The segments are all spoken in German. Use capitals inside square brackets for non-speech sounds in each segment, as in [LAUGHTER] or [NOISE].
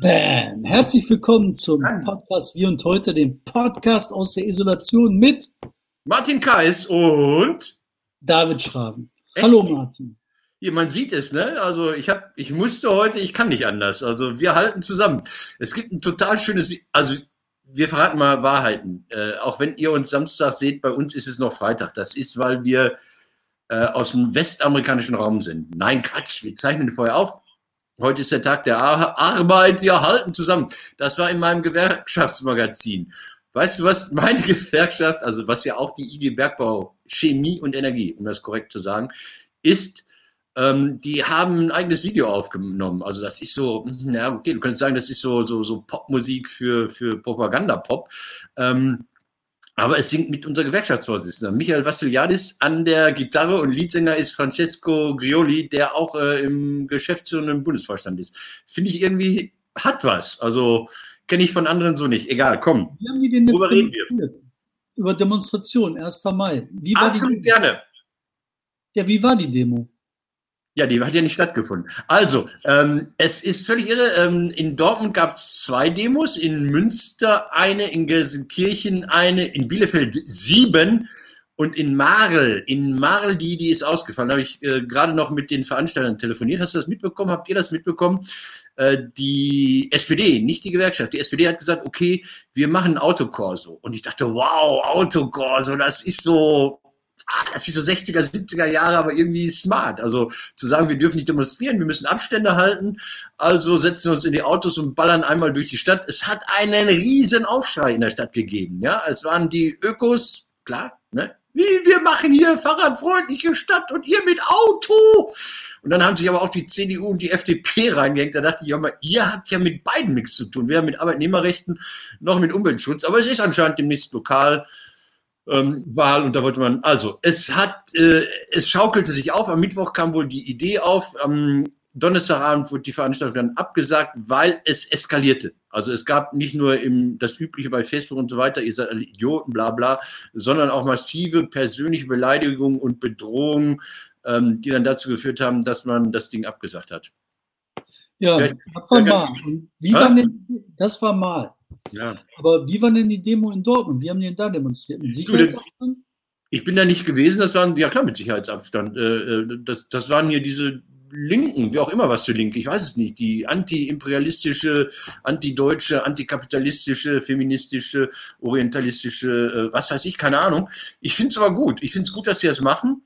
Bam! Herzlich willkommen zum Podcast Wir und heute, dem Podcast aus der Isolation mit Martin Kais und David Schraven. Echt? Hallo Martin. Hier, man sieht es, ne? Also ich habe, ich musste heute, ich kann nicht anders. Also wir halten zusammen. Es gibt ein total schönes, also wir verraten mal Wahrheiten. Äh, auch wenn ihr uns Samstag seht, bei uns ist es noch Freitag. Das ist, weil wir äh, aus dem westamerikanischen Raum sind. Nein, Quatsch, wir zeichnen vorher auf. Heute ist der Tag der Arbeit, wir halten zusammen. Das war in meinem Gewerkschaftsmagazin. Weißt du was, meine [LAUGHS] Gewerkschaft, also was ja auch die IG Bergbau, Chemie und Energie, um das korrekt zu sagen, ist, ähm, die haben ein eigenes Video aufgenommen. Also das ist so, na okay, du könntest sagen, das ist so, so, so Popmusik für, für Propagandapop. Ähm, aber es singt mit unser Gewerkschaftsvorsitzender Michael Vassiliadis an der Gitarre und Leadsänger ist Francesco Grioli, der auch äh, im geschäftsführenden Bundesvorstand ist. Finde ich irgendwie, hat was. Also kenne ich von anderen so nicht. Egal, komm. Wie haben die denn jetzt Worüber reden wir? Über Demonstration, 1. Mai. Wie war Absolut die gerne. Ja, wie war die Demo? Ja, die hat ja nicht stattgefunden. Also, ähm, es ist völlig irre. Ähm, in Dortmund gab es zwei Demos, in Münster eine, in Gelsenkirchen eine, in Bielefeld sieben und in Marl, in Marl, die, die ist ausgefallen. Da habe ich äh, gerade noch mit den Veranstaltern telefoniert. Hast du das mitbekommen? Habt ihr das mitbekommen? Äh, die SPD, nicht die Gewerkschaft, die SPD hat gesagt, okay, wir machen Autokorso. Und ich dachte, wow, Autokorso, das ist so ah, das ist so 60er, 70er Jahre, aber irgendwie smart. Also zu sagen, wir dürfen nicht demonstrieren, wir müssen Abstände halten, also setzen wir uns in die Autos und ballern einmal durch die Stadt. Es hat einen riesen Aufschrei in der Stadt gegeben. Ja, es waren die Ökos, klar, ne? Wie, wir machen hier fahrradfreundliche Stadt und ihr mit Auto. Und dann haben sich aber auch die CDU und die FDP reingehängt. Da dachte ich auch mal, ihr habt ja mit beiden nichts zu tun. Weder mit Arbeitnehmerrechten noch mit Umweltschutz. Aber es ist anscheinend demnächst lokal ähm, Wahl und da wollte man, also es hat, äh, es schaukelte sich auf, am Mittwoch kam wohl die Idee auf, am Donnerstagabend wurde die Veranstaltung dann abgesagt, weil es eskalierte. Also es gab nicht nur im, das Übliche bei Facebook und so weiter, ihr seid alle Idioten, bla bla, sondern auch massive persönliche Beleidigungen und Bedrohungen, ähm, die dann dazu geführt haben, dass man das Ding abgesagt hat. Ja, das war mal. Wie war denn, das war mal. Ja. Aber wie war denn die Demo in Dortmund? Wie haben die denn da demonstriert? Mit Sicherheitsabstand? Ich bin da nicht gewesen, das waren, ja klar, mit Sicherheitsabstand. Äh, äh, das, das waren hier diese Linken, wie auch immer was für Linke, ich weiß es nicht, die anti-imperialistische, anti-deutsche, antikapitalistische, feministische, orientalistische, äh, was weiß ich, keine Ahnung. Ich finde es aber gut. Ich finde es gut, dass sie das machen.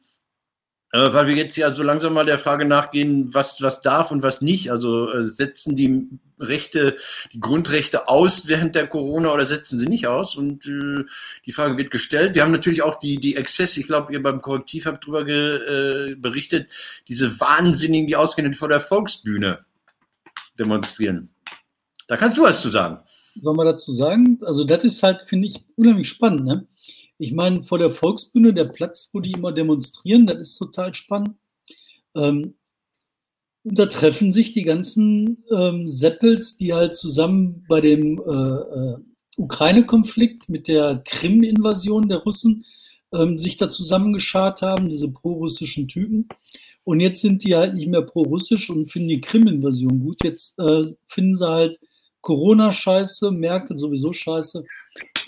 Äh, weil wir jetzt ja so langsam mal der Frage nachgehen, was, was darf und was nicht. Also äh, setzen die Rechte, die Grundrechte aus während der Corona oder setzen sie nicht aus? Und äh, die Frage wird gestellt. Wir haben natürlich auch die, die Exzesse, ich glaube, ihr beim Korrektiv habt darüber ge, äh, berichtet, diese Wahnsinnigen, die ausgehend vor der Volksbühne demonstrieren. Da kannst du was zu sagen. Sollen wir dazu sagen? Also das ist halt, finde ich, unheimlich spannend. Ne? Ich meine, vor der Volksbühne, der Platz, wo die immer demonstrieren, das ist total spannend. Ähm, und da treffen sich die ganzen ähm, Seppels, die halt zusammen bei dem äh, äh, Ukraine-Konflikt mit der Krim-Invasion der Russen ähm, sich da zusammengeschart haben, diese pro-russischen Typen. Und jetzt sind die halt nicht mehr pro-russisch und finden die Krim-Invasion gut. Jetzt äh, finden sie halt Corona scheiße, Merkel sowieso scheiße,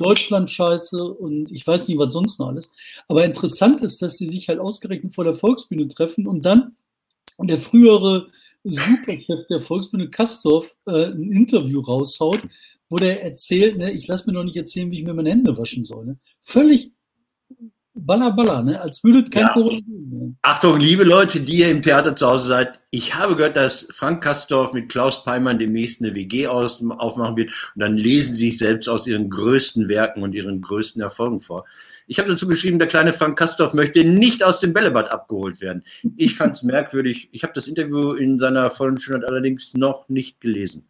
Deutschland scheiße und ich weiß nicht, was sonst noch alles. Aber interessant ist, dass sie sich halt ausgerechnet vor der Volksbühne treffen und dann der frühere Superchef der Volksbühne Kastorf äh, ein Interview raushaut, wo der erzählt, ne, ich lasse mir noch nicht erzählen, wie ich mir meine Hände waschen soll. Ne? Völlig Baller, baller, ne? als würde kein ja. Corona geben. Ne? Achtung, liebe Leute, die ihr im Theater zu Hause seid. Ich habe gehört, dass Frank Kastorf mit Klaus Peimann demnächst eine WG aus, aufmachen wird und dann lesen sie sich selbst aus ihren größten Werken und ihren größten Erfolgen vor. Ich habe dazu geschrieben, der kleine Frank Kastorf möchte nicht aus dem Bällebad abgeholt werden. Ich fand es [LAUGHS] merkwürdig. Ich habe das Interview in seiner vollen Schönheit allerdings noch nicht gelesen.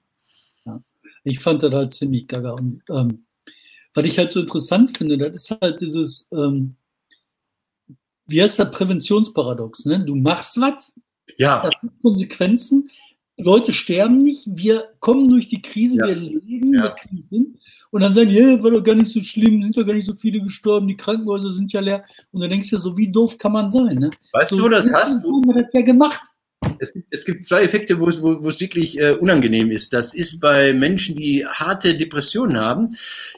Ja, ich fand das halt ziemlich gaga. Und ähm, was ich halt so interessant finde, das ist halt dieses, ähm, wie heißt das Präventionsparadox? Ne? Du machst was, ja. das hat Konsequenzen, Leute sterben nicht, wir kommen durch die Krise, ja. wir leben, ja. wir kriegen hin. Und dann sagen die, hey, war doch gar nicht so schlimm, sind doch gar nicht so viele gestorben, die Krankenhäuser sind ja leer. Und dann denkst du so, wie doof kann man sein? Ne? Weißt so, du, das hast du. Haben wir das ja gemacht. Es gibt, es gibt zwei Effekte, wo es, wo, wo es wirklich äh, unangenehm ist. Das ist bei Menschen, die harte Depressionen haben.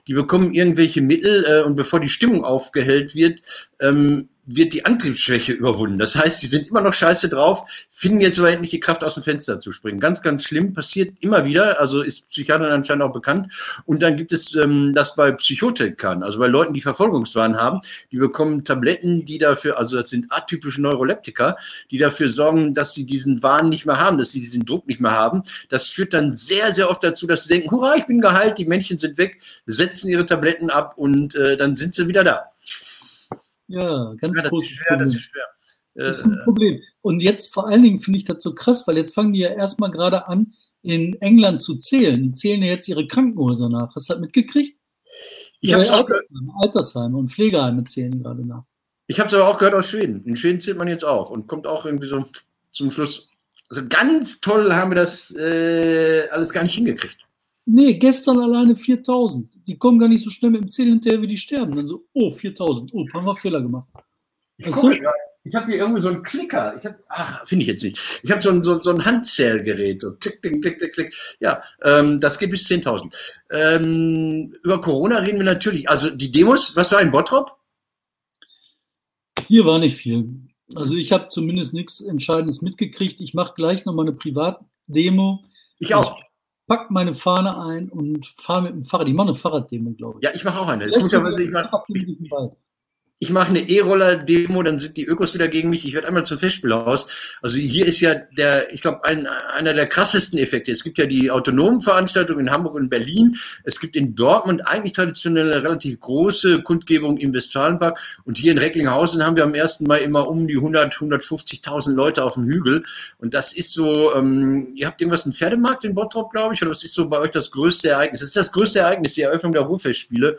Die bekommen irgendwelche Mittel äh, und bevor die Stimmung aufgehellt wird, ähm, wird die Antriebsschwäche überwunden. Das heißt, sie sind immer noch scheiße drauf, finden jetzt aber endlich die Kraft aus dem Fenster zu springen. Ganz, ganz schlimm, passiert immer wieder, also ist Psychiatern anscheinend auch bekannt. Und dann gibt es ähm, das bei Psychotikern, also bei Leuten, die Verfolgungswahn haben, die bekommen Tabletten, die dafür, also das sind atypische Neuroleptiker, die dafür sorgen, dass sie diesen Wahn nicht mehr haben, dass sie diesen Druck nicht mehr haben. Das führt dann sehr, sehr oft dazu, dass sie denken, hurra, ich bin geheilt, die Männchen sind weg, setzen ihre Tabletten ab und äh, dann sind sie wieder da. Ja, ganz Ja, das ist großes schwer, Problem. das ist schwer. Das ist Äh, ein Problem. Und jetzt vor allen Dingen finde ich das so krass, weil jetzt fangen die ja erstmal gerade an, in England zu zählen. Die zählen ja jetzt ihre Krankenhäuser nach. Hast du das mitgekriegt? ich habe es auch, gehört- Altersheime, und Pflegeheime zählen gerade nach. ich hab's aber auch gehört aus Schweden. In Schweden zählt man jetzt auch und kommt auch irgendwie so zum Schluss. Also ganz toll haben wir das äh, alles gar nicht hingekriegt. Nee, gestern alleine 4000. Die kommen gar nicht so schnell mit dem Zählen hinterher, wie die sterben. Dann so, oh, 4000. Oh, haben wir Fehler gemacht. Ich, ich habe hier irgendwie so einen Klicker. Ich hab, ach, finde ich jetzt nicht. Ich habe so ein, so, so ein Handzählgerät. So klick, klick, klick, klick, klick. Ja, ähm, das geht bis 10.000. Ähm, über Corona reden wir natürlich. Also die Demos, was war in Bottrop? Hier war nicht viel. Also ich habe zumindest nichts Entscheidendes mitgekriegt. Ich mache gleich noch mal eine Privatdemo. Ich auch. Pack meine Fahne ein und fahre mit dem Fahrrad. Ich mache eine Fahrraddemo, glaube ich. Ja, ich mache auch eine. Komischerweise, ich sogar mache ich mache eine E-Roller-Demo, dann sind die Ökos wieder gegen mich. Ich werde einmal zum Festspielhaus. Also hier ist ja der, ich glaube, ein, einer der krassesten Effekte. Es gibt ja die autonomen Veranstaltungen in Hamburg und Berlin. Es gibt in Dortmund eigentlich traditionell eine relativ große Kundgebung im Westfalenpark. Und hier in Recklinghausen haben wir am 1. Mai immer um die 100, 150.000 Leute auf dem Hügel. Und das ist so, ähm, ihr habt irgendwas, einen Pferdemarkt in Bottrop, glaube ich, oder was ist so bei euch das größte Ereignis? Das ist das größte Ereignis, die Eröffnung der Ruhrfestspiele.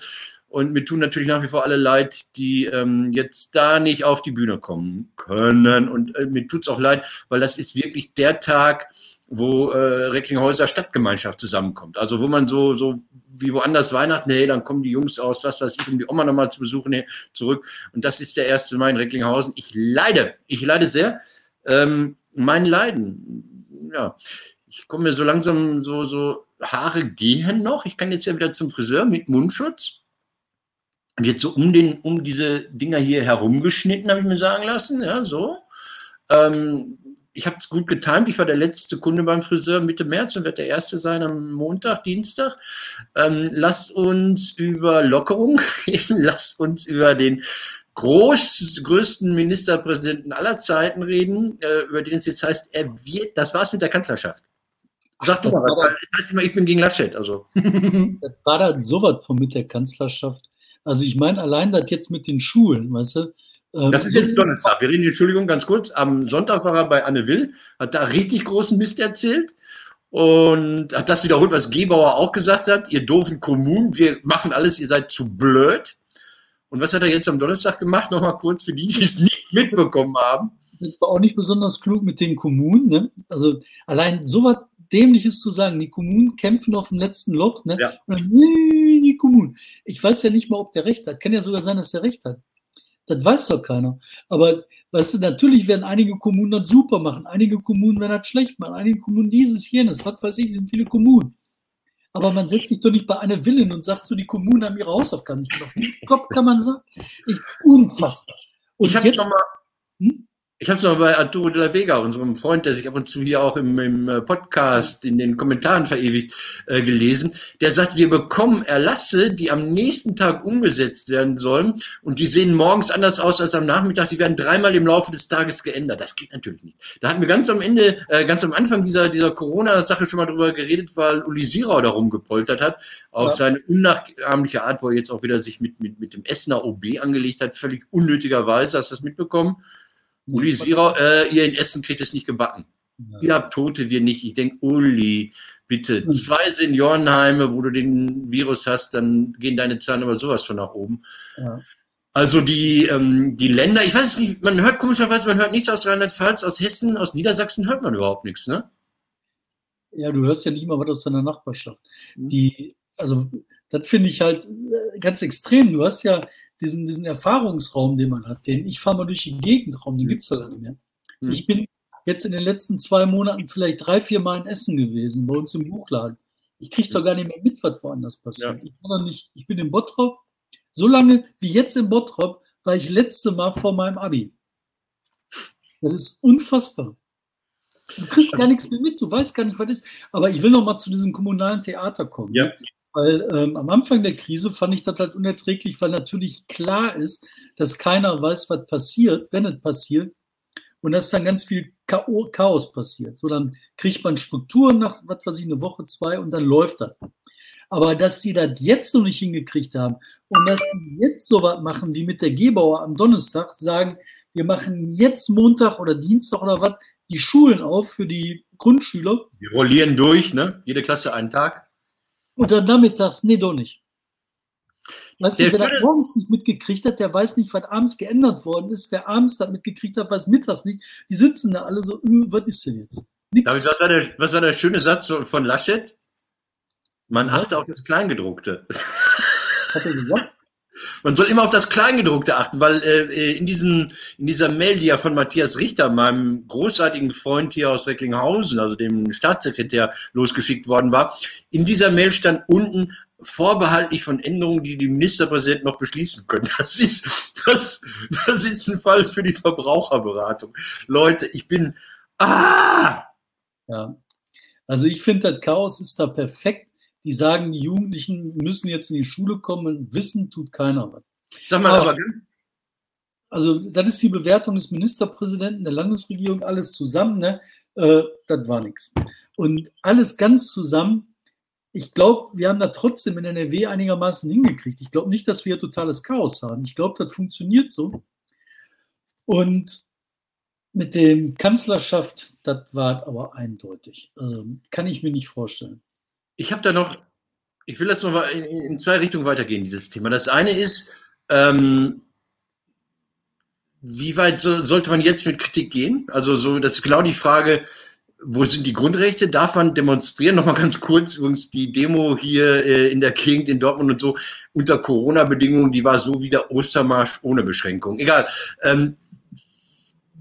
Und mir tun natürlich nach wie vor alle leid, die ähm, jetzt da nicht auf die Bühne kommen können. Und äh, mir tut's auch leid, weil das ist wirklich der Tag, wo äh, Recklinghäuser Stadtgemeinschaft zusammenkommt. Also wo man so, so wie woanders Weihnachten, hey, dann kommen die Jungs aus, was weiß ich, um die Oma nochmal zu besuchen, nee, zurück. Und das ist der erste Mai in Recklinghausen. Ich leide, ich leide sehr. Ähm, mein Leiden, ja, ich komme mir so langsam so, so, Haare gehen noch. Ich kann jetzt ja wieder zum Friseur mit Mundschutz. Wird so um, den, um diese Dinger hier herumgeschnitten, habe ich mir sagen lassen. Ja, so. Ähm, ich habe es gut getimt. Ich war der letzte Kunde beim Friseur Mitte März und werde der erste sein am Montag, Dienstag. Ähm, lasst uns über Lockerung [LAUGHS] reden. Lasst uns über den groß, größten Ministerpräsidenten aller Zeiten reden, äh, über den es jetzt heißt, er wird, das war's mit der Kanzlerschaft. Sag du mal was, weil ich weiß immer, ich bin gegen Laschet, also. [LAUGHS] Das war da so was von mit der Kanzlerschaft. Also ich meine, allein das jetzt mit den Schulen, weißt du? ähm, Das ist jetzt Donnerstag. Wir reden, Entschuldigung, ganz kurz. Am Sonntag war er bei Anne Will, hat da richtig großen Mist erzählt und hat das wiederholt, was Gebauer auch gesagt hat. Ihr doofen Kommunen, wir machen alles, ihr seid zu blöd. Und was hat er jetzt am Donnerstag gemacht? Nochmal kurz für die, die es nicht mitbekommen haben. Das war auch nicht besonders klug mit den Kommunen. Ne? Also allein so was Dämliches zu sagen, die Kommunen kämpfen auf dem letzten Loch. Ne? Ja. Und dann, die Kommunen. Ich weiß ja nicht mal, ob der Recht hat. Kann ja sogar sein, dass der Recht hat. Das weiß doch keiner. Aber weißt du, natürlich werden einige Kommunen das super machen, einige Kommunen werden das schlecht machen, einige Kommunen dieses, jenes, was weiß ich, sind viele Kommunen. Aber man setzt sich doch nicht bei einer Willen und sagt so, die Kommunen haben ihre Hausaufgaben nicht gemacht. Wie Kopf kann man sagen? Ich, unfassbar. Und ich habe es nochmal. Hm? Ich habe es noch bei Arturo de la Vega, unserem Freund, der sich ab und zu hier auch im, im äh, Podcast in den Kommentaren verewigt, äh, gelesen. Der sagt, wir bekommen Erlasse, die am nächsten Tag umgesetzt werden sollen und die sehen morgens anders aus als am Nachmittag. Die werden dreimal im Laufe des Tages geändert. Das geht natürlich nicht. Da hatten wir ganz am Ende, äh, ganz am Anfang dieser, dieser Corona-Sache schon mal drüber geredet, weil Uli Sirau darum gepoltert hat, auf Ja. seine unnachahmliche Art, wo er jetzt auch wieder sich mit, mit, mit dem Essener OB angelegt hat, völlig unnötigerweise. Hast du das mitbekommen? Uli Sirau, äh, ihr in Essen kriegt es nicht gebacken. Ja. Ihr habt Tote, wir nicht. Ich denke, Uli, bitte, Hm. zwei Seniorenheime, wo du den Virus hast, dann gehen deine Zahlen aber sowas von nach oben. Ja. Also die, ähm, die Länder, ich weiß es nicht, man hört komischerweise, man hört nichts aus Rheinland-Pfalz, aus Hessen, aus Niedersachsen hört man überhaupt nichts, ne? Ja, du hörst ja nicht mal was aus deiner Nachbarschaft. Mhm. Die, also, das finde ich halt äh, ganz extrem. Du hast ja diesen, diesen Erfahrungsraum, den man hat, den ich fahre mal durch die Gegend Raum, den Mhm. gibt's doch gar nicht mehr. Mhm. Ich bin jetzt in den letzten zwei Monaten vielleicht drei, vier Mal in Essen gewesen, bei uns im Buchladen. Ich kriege doch gar nicht mehr mit, was woanders passiert. Ja. Ich, bin nicht, ich bin in Bottrop. So lange wie jetzt in Bottrop war ich letzte Mal vor meinem Abi. Das ist unfassbar. Du kriegst gar nichts mehr mit, du weißt gar nicht, was ist. Aber ich will noch mal zu diesem kommunalen Theater kommen. Ja. Weil ähm, am Anfang der Krise fand ich das halt unerträglich, weil natürlich klar ist, dass keiner weiß, was passiert, wenn es passiert. Und dass dann ganz viel Chaos passiert. So, dann kriegt man Strukturen nach, was weiß ich, eine Woche, zwei und dann läuft das. Aber dass sie das jetzt noch nicht hingekriegt haben und dass sie jetzt so was machen wie mit der Gebauer am Donnerstag, sagen, wir machen jetzt Montag oder Dienstag oder was, die Schulen auf für die Grundschüler. Wir rollieren durch, ne? Jede Klasse einen Tag. Und dann nachmittags, nee, doch nicht. Weißt du, wer das morgens nicht mitgekriegt hat, der weiß nicht, was abends geändert worden ist. Wer abends das mitgekriegt hat, weiß mittags nicht. Die sitzen da alle so, hm, was ist denn jetzt? Nix. was, war der, was war der schöne Satz von Laschet? Man achte auf das Kleingedruckte. Hat er gesagt? Man soll immer auf das Kleingedruckte achten, weil äh, in, diesem, in dieser Mail, die ja von Matthias Richter, meinem großartigen Freund hier aus Recklinghausen, also dem Staatssekretär, losgeschickt worden war, in dieser Mail stand unten vorbehaltlich von Änderungen, die die Ministerpräsidenten noch beschließen können. [LAUGHS] Das ist, das, das ist ein Fall für die Verbraucherberatung. Leute, ich bin. Ah! Ja. Also ich finde, das Chaos ist da perfekt die sagen, die Jugendlichen müssen jetzt in die Schule kommen wissen tut keiner was. Sag mal, aber, also das ist die Bewertung des Ministerpräsidenten, der Landesregierung, alles zusammen, ne? Äh, das war nichts. Und alles ganz zusammen, ich glaube, wir haben da trotzdem in NRW einigermaßen hingekriegt. Ich glaube nicht, dass wir totales Chaos haben. Ich glaube, das funktioniert so. Und mit dem Kanzlerschaft, das war aber eindeutig. Also, kann ich mir nicht vorstellen ich habe da noch, ich will das noch in, in, zwei Richtungen weitergehen, dieses Thema. Das eine ist, ähm, wie weit so, sollte man jetzt mit Kritik gehen? Also so, das ist genau die Frage, wo sind die Grundrechte? Darf man demonstrieren? Nochmal ganz kurz, übrigens die Demo hier äh, in der Gegend in Dortmund und so unter Corona-Bedingungen, die war so wie der Ostermarsch ohne Beschränkung. Egal. Ähm,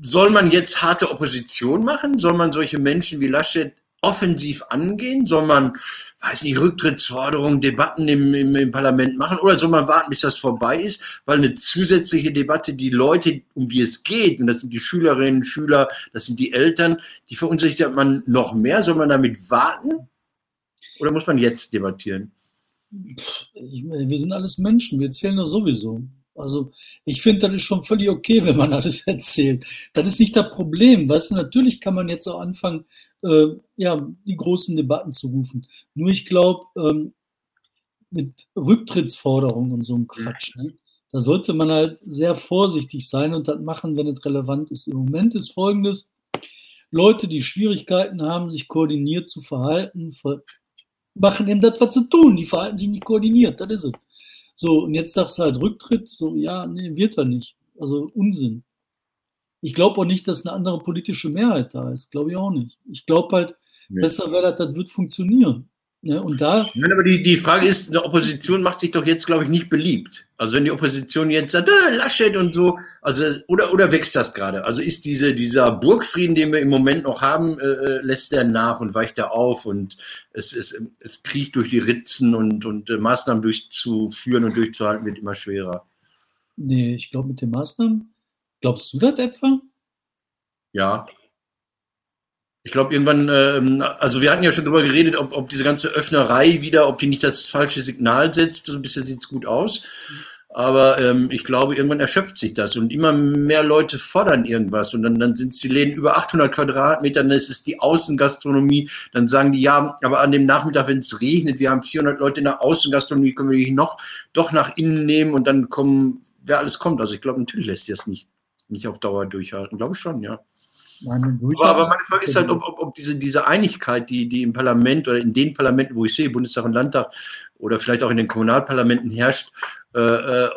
soll man jetzt harte Opposition machen? Soll man solche Menschen wie Laschet offensiv angehen? Soll man, weiß nicht, Rücktrittsforderungen, Debatten im, im, im, Parlament machen oder soll man warten, bis das vorbei ist? Weil eine zusätzliche Debatte, die Leute, um die es geht, und das sind die Schülerinnen, Schüler, das sind die Eltern, die verunsichert man noch mehr. Soll man damit warten? Oder muss man jetzt debattieren? Wir sind alles Menschen, wir zählen doch sowieso. Also ich finde, das ist schon völlig okay, wenn man [LAUGHS] alles erzählt. Das ist nicht das Problem. Weißt du, natürlich kann man jetzt auch anfangen, äh, ja, die großen Debatten zu rufen. Nur ich glaube, ähm, mit Rücktrittsforderungen und so einem Quatsch, ne, da sollte man halt sehr vorsichtig sein und das machen, wenn es relevant ist. Im Moment ist folgendes: Leute, die Schwierigkeiten haben, sich koordiniert zu verhalten, machen eben das, was sie tun. Die verhalten sich nicht koordiniert, das ist es. So, und jetzt sagst du halt Rücktritt, so, ja, nee, wird er nicht. Also Unsinn. Ich glaube auch nicht, dass eine andere politische Mehrheit da ist. Glaube ich auch nicht. Ich glaube halt, nee. besser wäre das, das wird funktionieren. Ja, und da. Nein, aber die, die Frage ist, eine Opposition macht sich doch jetzt, glaube ich, nicht beliebt. Also wenn die Opposition jetzt sagt, äh, Laschet und so, also oder oder wächst das gerade? Also ist diese dieser Burgfrieden, den wir im Moment noch haben, äh, äh lässt der nach und weicht er auf und es es, es kriecht durch die Ritzen und und äh, Maßnahmen durchzuführen und durchzuhalten wird immer schwerer. Nee, ich glaube mit den Maßnahmen Glaubst du das etwa? Ja. Ich glaube, irgendwann, ähm, also wir hatten ja schon darüber geredet, ob, ob diese ganze Öffnerei wieder, ob die nicht das falsche Signal setzt. So bisher sieht es gut aus. Aber ähm, ich glaube, irgendwann erschöpft sich das und immer mehr Leute fordern irgendwas. Und dann, dann sind die Läden über 800 Quadratmeter, dann ist es die Außengastronomie. Dann sagen die, ja, aber an dem Nachmittag, wenn es regnet, wir haben 400 Leute in der Außengastronomie, können wir die noch doch nach innen nehmen und dann kommen, wer alles kommt. Also ich glaube, natürlich lässt sich das nicht nicht auf Dauer durchhalten. Glaube ich schon, ja. Nein, aber, aber, meine Frage ist halt, ob, ob, ob, diese, diese Einigkeit, die, die im Parlament oder in den Parlamenten, wo ich sehe, Bundestag und Landtag oder vielleicht auch in den Kommunalparlamenten herrscht, äh, äh,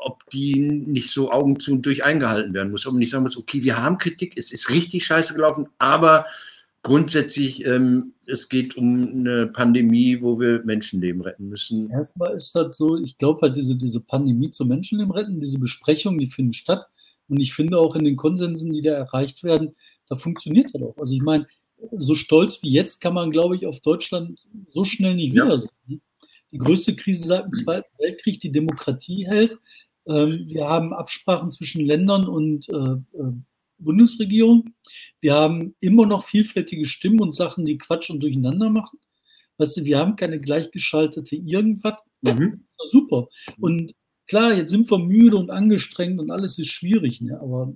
ob die nicht so Augen zu und durch eingehalten werden muss. Ob man nicht sagen muss, okay, wir haben Kritik, es ist richtig scheiße gelaufen, aber grundsätzlich, ähm, es geht um eine Pandemie, wo wir Menschenleben retten müssen. Erstmal ist das so, ich glaube halt, diese, diese Pandemie zum Menschenleben retten, diese Besprechungen, die finden statt und ich finde auch in den Konsensen, die da erreicht werden, da funktioniert das auch. Also ich meine, so stolz wie jetzt kann man, glaube ich, auf Deutschland so schnell nicht wieder ja. sein. Ne? Die größte Krise seit dem Zweiten Weltkrieg, die Demokratie hält. Ähm, wir haben Absprachen zwischen Ländern und äh, äh, Bundesregierung. Wir haben immer noch vielfältige Stimmen und Sachen, die Quatsch und durcheinander machen. Weißt du, wir haben keine gleichgeschaltete irgendwas. Mhm. Super. Und klar, jetzt sind wir müde und angestrengt und alles ist schwierig, ne? aber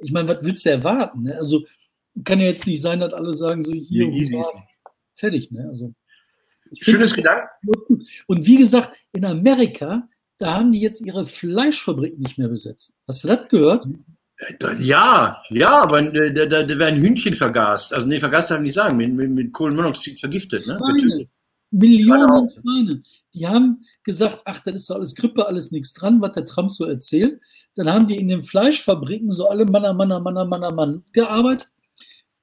ich meine, was willst du erwarten? Ne? Also kann ja jetzt nicht sein, dass alle sagen, so hier, nee, hurra, fertig. Ne? Also, Schönes Gedanke. Und wie gesagt, in Amerika, da haben die jetzt ihre Fleischfabrik nicht mehr besetzt. Hast du das gehört? Ja, ja, aber äh, da, da, da werden Hühnchen vergast. Also nee, vergast darf ich nicht sagen, mit, mit, mit Kohlenmonoxid vergiftet. Ne? Schweine, Millionen Schweine. Die haben gesagt, ach, das ist doch alles Grippe, alles nichts dran, was der Trump so erzählt. Dann haben die in den Fleischfabriken so alle Manner, Manner, Manner, Manner, Mann gearbeitet.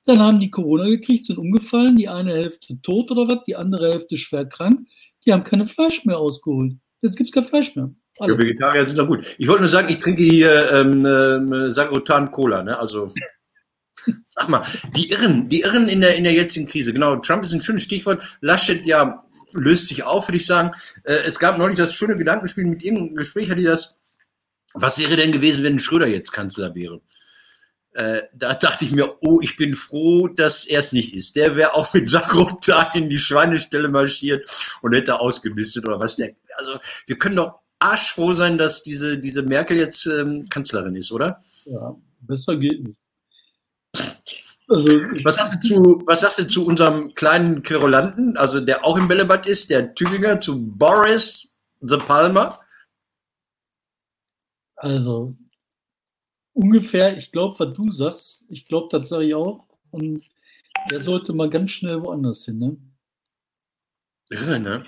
Dann haben die Corona gekriegt, sind umgefallen, die eine Hälfte tot oder was, die andere Hälfte schwer krank. Die haben keine Fleisch mehr ausgeholt. Jetzt gibt es kein Fleisch mehr. Ja, Vegetarier sind doch gut. Ich wollte nur sagen, ich trinke hier ähm, äh, Sagrotan Cola, ne? Also [LAUGHS] sag mal, die Irren, die Irren in der, in der jetzigen Krise. Genau, Trump ist ein schönes Stichwort. Laschet ja löst sich auf, würde ich sagen. Äh, es gab neulich das schöne Gedankenspiel mit irgendeinem Gespräch, hatte das, was wäre denn gewesen, wenn Schröder jetzt Kanzler wäre? Äh, da dachte ich mir, oh, ich bin froh, dass er es nicht ist. Der wäre auch mit Sakrotan [LAUGHS] in die Schweinestelle marschiert und hätte ausgemistet oder was. Der, also wir können doch arschfroh sein, dass diese, diese Merkel jetzt ähm, Kanzlerin ist, oder? Ja, besser geht nicht. Also, was, sagst du zu, was sagst du zu unserem kleinen Querulanten, also der auch im Bällebad ist, der Tübinger, zu Boris The Palmer? Also, ungefähr, ich glaube, was du sagst, ich glaube, das sage ich auch. Und der sollte mal ganz schnell woanders hin, ne? Irre, ne?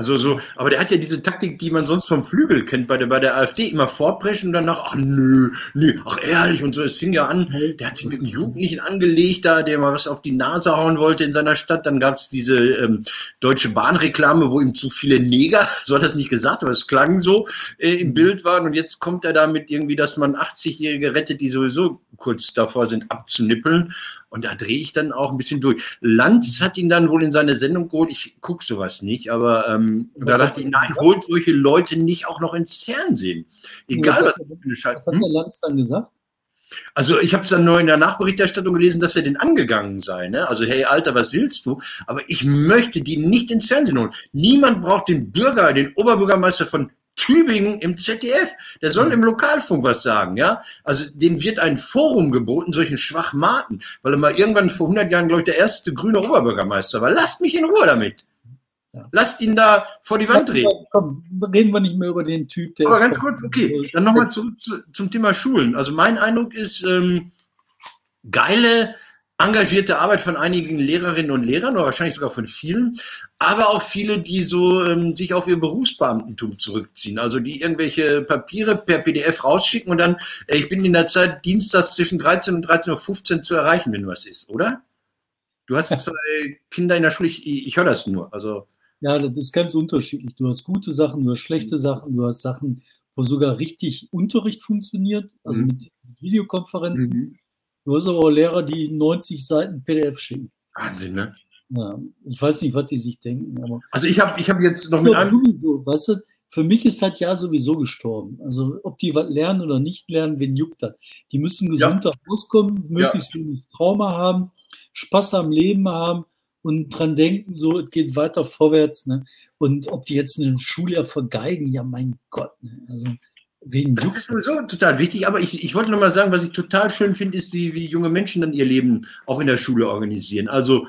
Also so, aber der hat ja diese Taktik, die man sonst vom Flügel kennt, bei der, bei der AfD immer vorpreschen und danach, ach nö, nö, ach ehrlich und so. Es fing ja an, der hat sich mit einem Jugendlichen angelegt, da, der mal was auf die Nase hauen wollte in seiner Stadt. Dann gab es diese ähm, deutsche Bahnreklame, wo ihm zu viele Neger, [LAUGHS] so hat er es nicht gesagt, aber es klang so, äh, im Bild waren. Und jetzt kommt er damit irgendwie, dass man 80-Jährige rettet, die sowieso kurz davor sind, abzunippeln. Und da drehe ich dann auch ein bisschen durch. Lanz hat ihn dann wohl in seine Sendung geholt. Ich gucke sowas nicht, aber ähm, da dachte ich, nein, holt solche Leute nicht auch noch ins Fernsehen. Egal, was, was hat der Lanz dann gesagt? Also ich habe es dann nur in der Nachberichterstattung gelesen, dass er den angegangen sei. Ne? Also hey Alter, was willst du? Aber ich möchte die nicht ins Fernsehen holen. Niemand braucht den Bürger, den Oberbürgermeister von Tübingen im ZDF. Der soll im Lokalfunk was sagen, ja. Also dem wird ein Forum geboten, solchen Schwachmaten, weil er mal irgendwann vor 100 Jahren, glaube ich, der erste grüne Oberbürgermeister war. Lasst mich in Ruhe damit. Ja. Lasst ihn da vor die Wand reden. Komm, reden wir nicht mehr über den Typ. Aber ganz kurz, okay, dann nochmal zurück zu, zum Thema Schulen. Also mein Eindruck ist, ähm, geile engagierte Arbeit von einigen Lehrerinnen und Lehrern oder wahrscheinlich sogar von vielen, aber auch viele, die so ähm, sich auf ihr Berufsbeamtentum zurückziehen, also die irgendwelche Papiere per PDF rausschicken und dann, äh, ich bin in der Zeit dienstags zwischen 13 und 13.15 Uhr zu erreichen, wenn was ist, oder? Du hast [LAUGHS] zwei Kinder in der Schule, ich, ich höre das nur. Also ja, das ist ganz unterschiedlich. Du hast gute Sachen, du hast schlechte Sachen, du hast Sachen, wo sogar richtig Unterricht funktioniert, also mhm. mit Videokonferenzen. Mhm. Du hast aber auch Lehrer, die 90 Seiten PDF schicken. Wahnsinn, ne? Ja, ich weiß nicht, was die sich denken. Aber also ich habe ich hab jetzt noch mit einem... Sowieso, weißt du, für mich ist halt ja sowieso gestorben. Also ob die was lernen oder nicht lernen, wen juckt das? Die müssen gesund ja. rauskommen, möglichst ja. wenig Trauma haben, Spaß am Leben haben und dran denken, so, es geht weiter vorwärts. Ne? Und ob die jetzt eine Schuljahr vergeigen, ja mein Gott. Ne? Also das ist sowieso total wichtig, aber ich, ich wollte noch mal sagen, was ich total schön finde, ist, wie, wie junge Menschen dann ihr Leben auch in der Schule organisieren. Also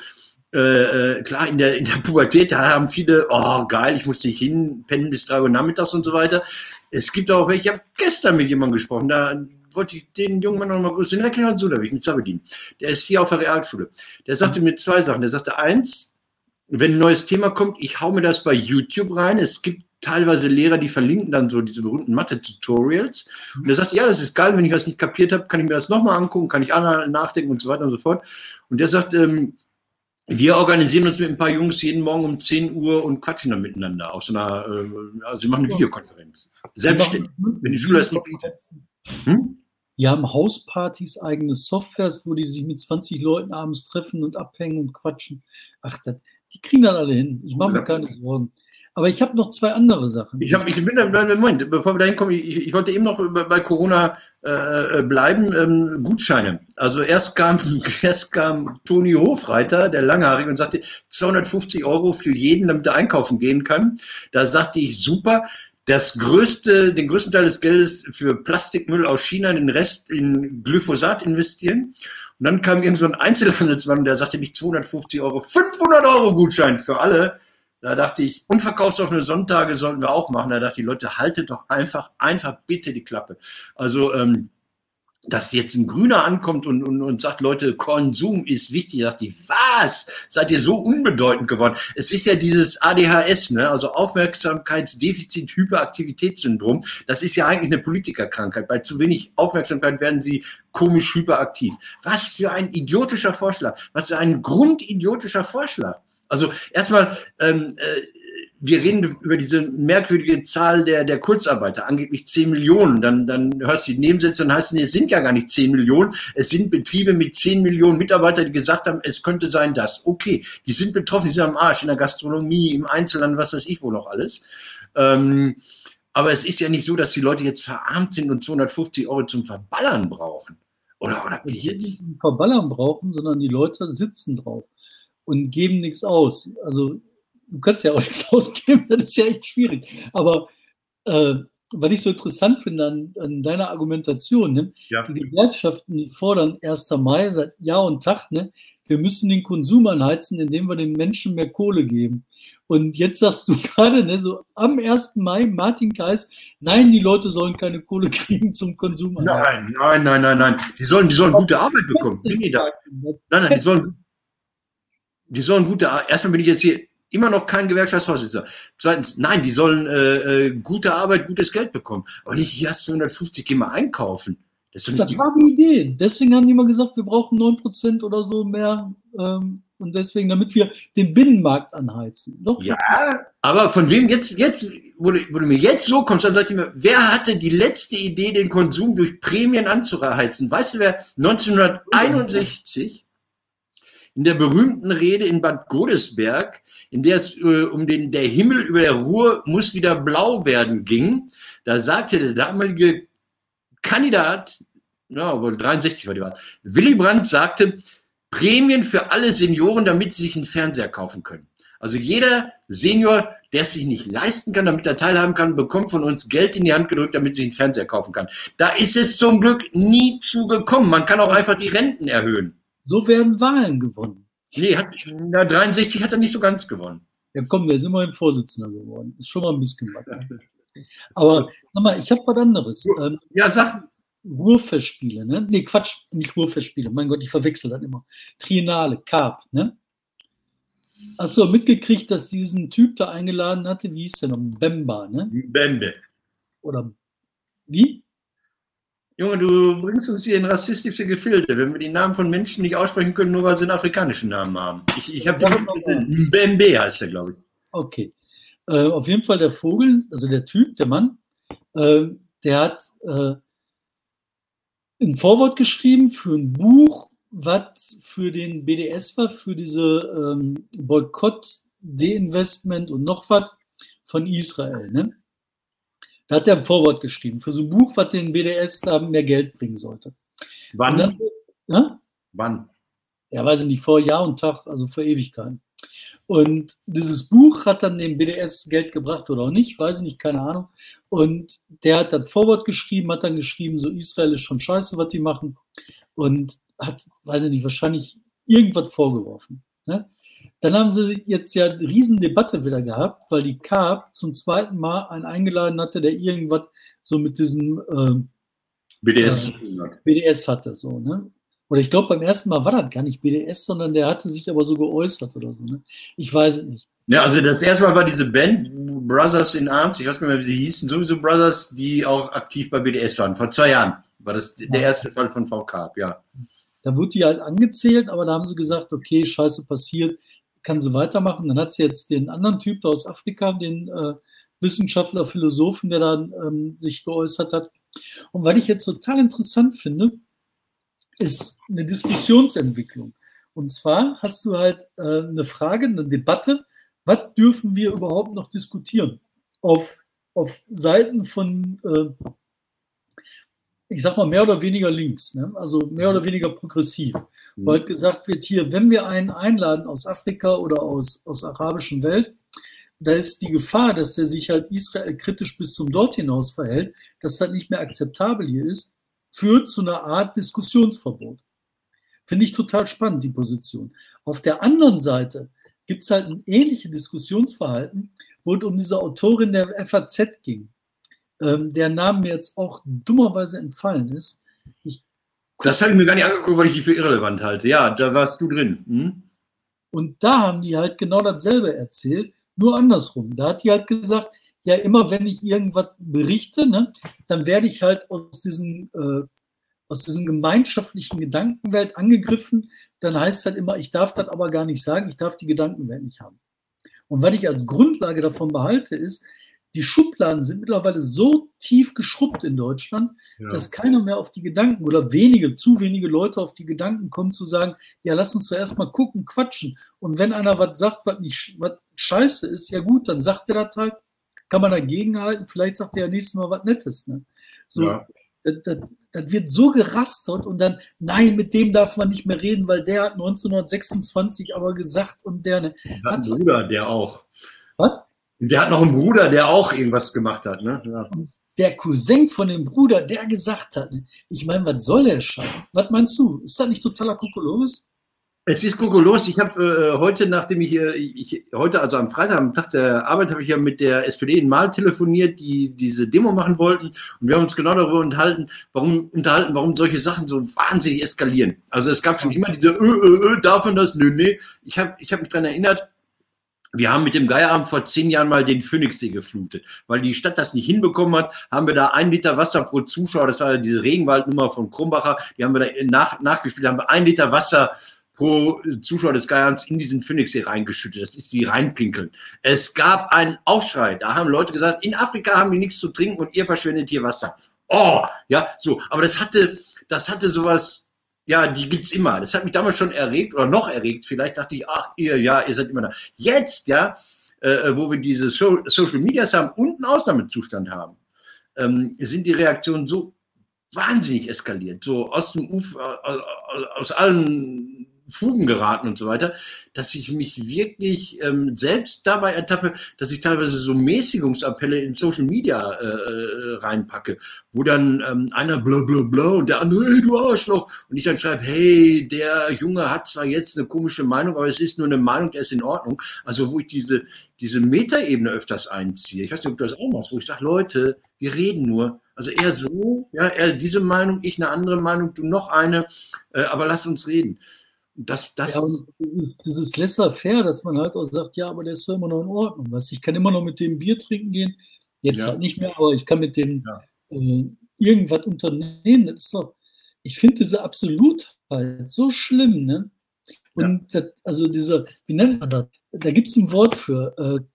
äh, äh, klar, in der, in der Pubertät, da haben viele, oh geil, ich muss nicht hinpennen bis drei Uhr nachmittags und so weiter. Es gibt auch welche, ich habe gestern mit jemandem gesprochen, da wollte ich den jungen Mann noch mal grüßen, den Herr Sudowig mit Sabedin. Der ist hier auf der Realschule. Der sagte mir zwei Sachen. Der sagte, eins, wenn ein neues Thema kommt, ich hau mir das bei YouTube rein. Es gibt teilweise Lehrer, die verlinken dann so diese berühmten Mathe-Tutorials. Und er sagt, ja, das ist geil, wenn ich was nicht kapiert habe, kann ich mir das nochmal angucken, kann ich nachdenken und so weiter und so fort. Und der sagt, ähm, wir organisieren uns mit ein paar Jungs jeden Morgen um 10 Uhr und quatschen dann miteinander auf so einer, äh, also sie machen eine Videokonferenz. Selbstständig, wenn die Schule das nicht bietet. Hm? Die haben Hauspartys, eigene Softwares, wo die sich mit 20 Leuten abends treffen und abhängen und quatschen. Ach, das, die kriegen das alle hin. Ich mache mir keine Sorgen. Aber ich habe noch zwei andere Sachen. Ich, hab, ich bin da, Moment, bevor wir da hinkommen, ich, ich wollte eben noch bei Corona äh, äh, bleiben. Ähm, Gutscheine. Also erst kam, [LAUGHS] erst kam Toni Hofreiter, der Langhaarige, und sagte 250 Euro für jeden, damit er einkaufen gehen kann. Da sagte ich, super. Das größte, den größten Teil des Geldes für Plastikmüll aus China, den Rest in Glyphosat investieren. Und dann kam irgend so ein Einzelhandelsmann, der sagte nicht 250 Euro, 500 Euro Gutschein für alle. Da dachte ich, unverkaufsoffene Sonntage sollten wir auch machen. Da dachte ich, Leute, haltet doch einfach, einfach bitte die Klappe. Also, ähm, dass jetzt ein Grüner ankommt und, und, und sagt, Leute, Konsum ist wichtig, da dachte ich, was? Seid ihr so unbedeutend geworden? Es ist ja dieses ADHS, ne? also Aufmerksamkeitsdefizit Hyperaktivitätssyndrom. Das ist ja eigentlich eine Politikerkrankheit. Bei zu wenig Aufmerksamkeit werden sie komisch hyperaktiv. Was für ein idiotischer Vorschlag. Was für ein grundidiotischer Vorschlag. Also erstmal, ähm, äh, wir reden über diese merkwürdige Zahl der, der Kurzarbeiter, angeblich 10 Millionen. Dann, dann hörst du die Nebensätze und heißt, nee, es sind ja gar nicht 10 Millionen. Es sind Betriebe mit 10 Millionen Mitarbeitern, die gesagt haben, es könnte sein, dass. Okay, die sind betroffen, die sind am Arsch, in der Gastronomie, im Einzelhandel, was weiß ich wo noch alles. Ähm, aber es ist ja nicht so, dass die Leute jetzt verarmt sind und 250 Euro zum Verballern brauchen. Oder, oder bin ich jetzt? Nicht Verballern brauchen, sondern die Leute sitzen drauf und geben nichts aus. Also du kannst ja auch [LAUGHS] nichts ausgeben, das ist ja echt schwierig. Aber äh, was ich so interessant finde an, an deiner Argumentation, ne? ja. die Gewerkschaften die fordern 1. Mai seit Jahr und Tag, ne? wir müssen den Konsum anheizen, indem wir den Menschen mehr Kohle geben. Und jetzt sagst du [LAUGHS] gerade, ne, so am 1. Mai, Martin Kreis, nein, die Leute sollen keine Kohle [LAUGHS] kriegen zum Konsum. Nein, nein, nein, nein, nein. Die sollen, die sollen gute Arbeit bekommen. Nein, nein, die sollen, die sollen gute, erstmal bin ich jetzt hier immer noch kein Gewerkschaftsvorsitzender. Zweitens, nein, die sollen äh, äh, gute Arbeit, gutes Geld bekommen. Aber nicht, hier hast du 150, geh mal einkaufen. Das, das die war die Idee. Deswegen haben die mal gesagt, wir brauchen 9% oder so mehr. Ähm, und deswegen, damit wir den Binnenmarkt anheizen. Doch, ja, aber von wem jetzt, jetzt, wo du, wo du mir jetzt so kommst, dann sagt mir, wer hatte die letzte Idee, den Konsum durch Prämien anzuheizen? Weißt du, wer 1961 in der berühmten Rede in Bad Godesberg, in der es äh, um den der Himmel über der Ruhr muss wieder blau werden ging, da sagte der damalige Kandidat, ja, wohl 63 war die Wahl, Willy Brandt sagte, Prämien für alle Senioren, damit sie sich einen Fernseher kaufen können. Also jeder Senior, der es sich nicht leisten kann, damit er teilhaben kann, bekommt von uns Geld in die Hand gedrückt, damit sich einen Fernseher kaufen kann. Da ist es zum Glück nie zugekommen. Man kann auch einfach die Renten erhöhen. So werden Wahlen gewonnen. Nee, hat, na, 63 hat er nicht so ganz gewonnen. Ja, komm, der ist immerhin Vorsitzender geworden. Ist schon mal ein bisschen was. Aber nochmal, ich habe was anderes. Ähm, ja, sag. Ruhrfestspiele, ne? Nee, Quatsch, nicht Ruhrfestspiele. Mein Gott, ich verwechsel das immer. Triennale, Carp, ne? Hast du mitgekriegt, dass diesen Typ da eingeladen hatte? Wie hieß der noch? Bemba, ne? Bembe. Oder wie? Junge, du bringst uns hier in rassistische Gefilde, wenn wir die Namen von Menschen nicht aussprechen können, nur weil sie einen afrikanischen Namen haben. Ich, ich habe Mbembe heißt der, glaube ich. Okay. Äh, auf jeden Fall der Vogel, also der Typ, der Mann, äh, der hat äh, ein Vorwort geschrieben für ein Buch, was für den BDS war, für diese ähm, Boykott, Deinvestment und noch was von Israel. Ne? Da hat er ein Vorwort geschrieben für so ein Buch, was den BDS da mehr Geld bringen sollte. Wann? Dann, ja? Wann? Ja, weiß ich nicht, vor Jahr und Tag, also vor Ewigkeiten. Und dieses Buch hat dann dem BDS Geld gebracht oder auch nicht, weiß ich nicht, keine Ahnung. Und der hat dann Vorwort geschrieben, hat dann geschrieben, so Israel ist schon scheiße, was die machen. Und hat, weiß ich nicht, wahrscheinlich irgendwas vorgeworfen. Ne? Dann haben sie jetzt ja eine Riesendebatte wieder gehabt, weil die Carp zum zweiten Mal einen eingeladen hatte, der irgendwas so mit diesem äh, BDS. Äh, BDS hatte. So, ne? Oder ich glaube, beim ersten Mal war das gar nicht BDS, sondern der hatte sich aber so geäußert oder so. Ne? Ich weiß es nicht. Ja, also das erste Mal war diese Band Brothers in Arms, ich weiß nicht mehr, wie sie hießen, sowieso Brothers, die auch aktiv bei BDS waren. Vor zwei Jahren war das der erste Fall von VK, ja. Da wurde die halt angezählt, aber da haben sie gesagt, okay, scheiße passiert, kann sie weitermachen. Dann hat sie jetzt den anderen Typ aus Afrika, den äh, Wissenschaftler, Philosophen, der dann ähm, sich geäußert hat. Und was ich jetzt total interessant finde, ist eine Diskussionsentwicklung. Und zwar hast du halt äh, eine Frage, eine Debatte, was dürfen wir überhaupt noch diskutieren? Auf, auf Seiten von, äh, ich sag mal, mehr oder weniger links, ne? also mehr oder weniger progressiv. Mhm. Wo halt gesagt wird, hier, wenn wir einen einladen aus Afrika oder aus, aus arabischen Welt, da ist die Gefahr, dass der sich halt Israel kritisch bis zum dort hinaus verhält, dass das nicht mehr akzeptabel hier ist, führt zu einer Art Diskussionsverbot. Finde ich total spannend, die Position. Auf der anderen Seite gibt es halt ein ähnliches Diskussionsverhalten, wo es um diese Autorin der FAZ ging, ähm, der Name mir jetzt auch dummerweise entfallen ist. Ich das habe ich mir gar nicht angeguckt, weil ich die für irrelevant halte. Ja, da warst du drin. Hm? Und da haben die halt genau dasselbe erzählt, nur andersrum. Da hat die halt gesagt, ja, immer wenn ich irgendwas berichte, ne, dann werde ich halt aus diesen äh, aus diesem gemeinschaftlichen Gedankenwelt angegriffen, dann heißt es halt immer, ich darf das aber gar nicht sagen, ich darf die Gedankenwelt nicht haben. Und was ich als Grundlage davon behalte, ist, die Schubladen sind mittlerweile so tief geschrubbt in Deutschland, ja. dass keiner mehr auf die Gedanken oder wenige, zu wenige Leute auf die Gedanken kommen zu sagen, ja, lass uns zuerst mal gucken, quatschen. Und wenn einer was sagt, was nicht was scheiße ist, ja gut, dann sagt er das halt, kann man dagegenhalten, vielleicht sagt er ja nächstes Mal was Nettes. Ne? So, ja das, das, das, wird so gerastert und dann, nein, mit dem darf man nicht mehr reden, weil der hat 1926 aber gesagt und der. Ne, der hat einen Bruder, der auch. Was? Der hat noch einen Bruder, der auch irgendwas gemacht hat. Ne? Ja. Der Cousin von dem Bruder, der gesagt hat, ich meine, was soll der Schein? Was meinst du? Ist das nicht totaler Kokolores? Es ist kokolos. Ich habe äh, heute, nachdem ich hier, ich, heute, also am Freitag, am Tag der Arbeit, habe ich ja mit der SPD in Mal telefoniert, die diese Demo machen wollten. Und wir haben uns genau darüber unterhalten, warum, unterhalten, warum solche Sachen so wahnsinnig eskalieren. Also es gab schon immer diese, ö, ö, ö, darf man das? Nö, nee. Ich habe ich hab mich daran erinnert, wir haben mit dem Geierabend vor zehn Jahren mal den Phoenixsee geflutet. Weil die Stadt das nicht hinbekommen hat, haben wir da ein Liter Wasser pro Zuschauer, das war diese Regenwaldnummer von Krumbacher, die haben wir da nach, nachgespielt, haben wir ein Liter Wasser pro Zuschauer des Geierns in diesen Phoenixsee reingeschüttet. Das ist wie reinpinkeln. Es gab einen Aufschrei. Da haben Leute gesagt, in Afrika haben die nichts zu trinken und ihr verschwendet hier Wasser. Oh, ja, so. Aber das hatte, das hatte sowas, ja, die gibt's immer. Das hat mich damals schon erregt oder noch erregt. Vielleicht dachte ich, ach, ihr, ja, ihr seid immer da. Jetzt, ja, äh, wo wir diese so Social Medias haben und einen Ausnahmezustand haben, ähm, sind die Reaktionen so wahnsinnig eskaliert. So aus dem Uf, äh, aus allen Fugen geraten und so weiter, dass ich mich wirklich ähm, selbst dabei ertappe, dass ich teilweise so Mäßigungsappelle in Social Media äh, äh reinpacke, wo dann ähm, einer bla bla bla und der andere, hey du Arschloch, und ich dann schreibe, hey, der Junge hat zwar jetzt eine komische Meinung, aber es ist nur eine Meinung, der ist in Ordnung. Also wo ich diese, diese Metaebene öfters einziehe. Ich weiß nicht, ob du das auch machst, wo ich sage, Leute, wir reden nur. Also eher so, ja, er diese Meinung, ich eine andere Meinung, du noch eine, äh, aber lass uns reden. Das, das ja, dieses, laissez-faire, dass man halt auch sagt, ja, aber der ist doch immer noch in Ordnung. Was? Ich kann immer noch mit dem Bier trinken gehen, jetzt ja. halt nicht mehr, aber ich kann mit dem ja. äh, irgendwas unternehmen. Das ist doch, ich finde diese Absolutheit so schlimm, ne? Und das, also dieser, wie nennt man das? Da gibt es ein Wort für äh,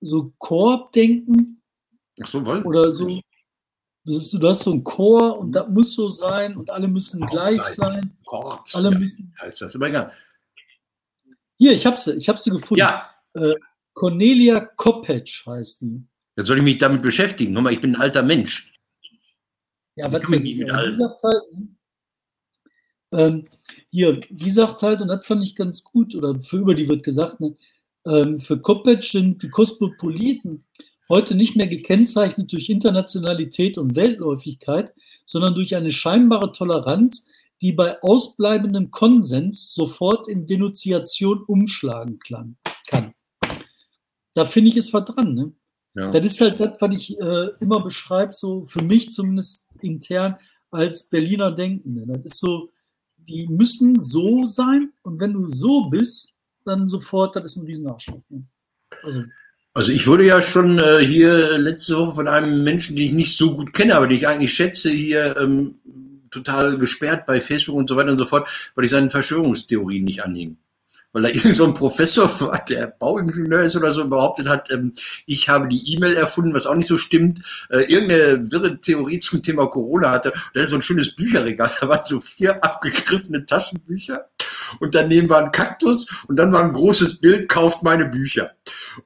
so Korbdenken. Ach so, weil? Oder so. Du hast so einen Chor und das muss so sein und alle müssen Chor gleich sein. Chords, alle müssen, heißt das, aber egal. Hier, ich habe sie, ich habe sie gefunden. Ja. Äh, Cornelia Kopetsch heißt die. Jetzt soll ich mich damit beschäftigen. Nochmal, ich bin ein alter Mensch. Ja, was weiß ich, mit halt, ähm, hier, die sagt halt, und das fand ich ganz gut, oder für über die wird gesagt, ne, ähm, für Kopetsch sind die Kosmopoliten heute nicht mehr gekennzeichnet durch Internationalität und Weltläufigkeit, sondern durch eine scheinbare Toleranz, die bei ausbleibendem Konsens sofort in Denunziation umschlagen kann. Da finde ich es was dran. Ne? Ja. Das ist halt das, was ich äh, immer beschreibe, so für mich zumindest intern als Berliner Denken. Ne? Das ist so, die müssen so sein und wenn du so bist, dann sofort, das ist ein Riesenarschloch. Ne? Also, also ich wurde ja schon äh, hier letzte Woche von einem Menschen, den ich nicht so gut kenne, aber den ich eigentlich schätze, hier ähm, total gesperrt bei Facebook und so weiter und so fort, weil ich seinen Verschwörungstheorien nicht anhing. weil da [LAUGHS] irgend so ein Professor, der Bauingenieur ist oder so, behauptet hat, ähm, ich habe die E-Mail erfunden, was auch nicht so stimmt, äh, irgendeine wirre Theorie zum Thema Corona hatte. Da ist so ein schönes Bücherregal, da waren so vier abgegriffene Taschenbücher und daneben war ein Kaktus und dann war ein großes Bild, kauft meine Bücher.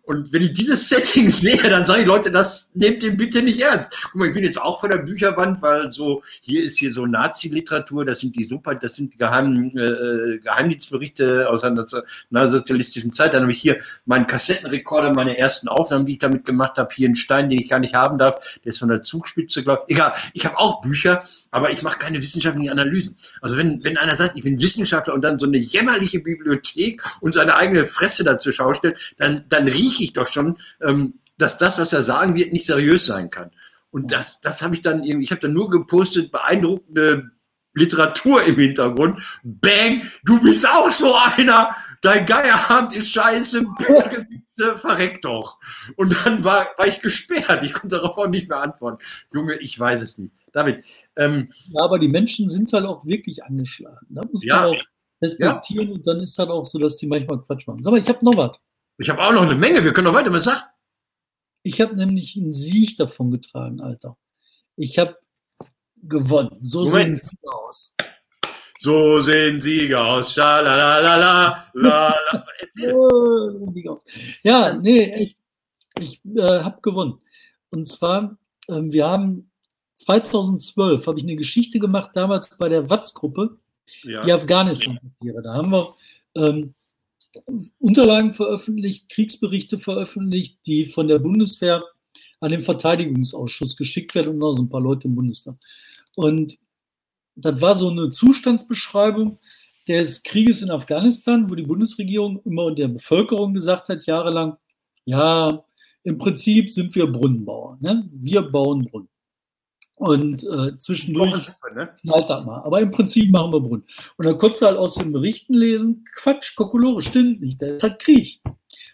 Und wenn ich diese Settings [LAUGHS] sehe, dann sage ich, Leute, das nehmt ihr bitte nicht ernst. Guck mal, ich bin jetzt auch von der Bücherwand, weil so, hier ist hier so Nazi-Literatur, das sind die super, das sind die geheimen äh, Geheimdienstberichte aus einer sozialistischen Zeit. Dann habe ich hier meinen Kassettenrekorder, meine ersten Aufnahmen, die ich damit gemacht habe, hier einen Stein, den ich gar nicht haben darf, der ist von der Zugspitze, glaube ich. Egal, ich habe auch Bücher, aber ich mache keine wissenschaftlichen Analysen. Also wenn, wenn einer sagt, ich bin Wissenschaftler und dann so eine jämmerliche Bibliothek und seine eigene Fresse dazu schaustellt, dann, dann rieche ich doch schon, ähm, dass das, was er sagen wird, nicht seriös sein kann. Und das, das habe ich dann irgendwie, ich habe dann nur gepostet, beeindruckende Literatur im Hintergrund. Bang, du bist auch so einer. Dein Geierabend ist scheiße, Bergewitze, verreck doch. Und dann war, war ich gesperrt. Ich konnte darauf auch nicht mehr antworten. Junge, ich weiß es nicht. David. Ähm, ja, aber die Menschen sind halt auch wirklich angeschlagen. Da muss ja, man auch respektieren ja. und dann ist halt auch so, dass die manchmal Quatsch machen. Sag mal, ich habe noch was. Ich habe auch noch eine Menge. Wir können noch weiter. Was sagt? Ich habe nämlich einen Sieg davon getragen, Alter. Ich habe gewonnen. So Moment. sehen sie aus. So sehen Sieger aus. Schalalala, [LAUGHS] ja, nee, echt. Ich äh, habe gewonnen. Und zwar, äh, wir haben 2012 habe ich eine Geschichte gemacht, damals bei der Watz-Gruppe, ja. die Afghanistan-Papiere. Da haben wir ähm, Unterlagen veröffentlicht, Kriegsberichte veröffentlicht, die von der Bundeswehr an den Verteidigungsausschuss geschickt werden und noch so ein paar Leute im Bundestag. Und das war so eine Zustandsbeschreibung des Krieges in Afghanistan, wo die Bundesregierung immer der Bevölkerung gesagt hat, jahrelang, ja, im Prinzip sind wir Brunnenbauer. Ne? Wir bauen Brunnen. Und äh, zwischendurch ne? knallt das mal. Aber im Prinzip machen wir Brunnen. Und dann konntest du halt aus den Berichten lesen, Quatsch, Kokolore, stimmt nicht. Der ist halt Krieg.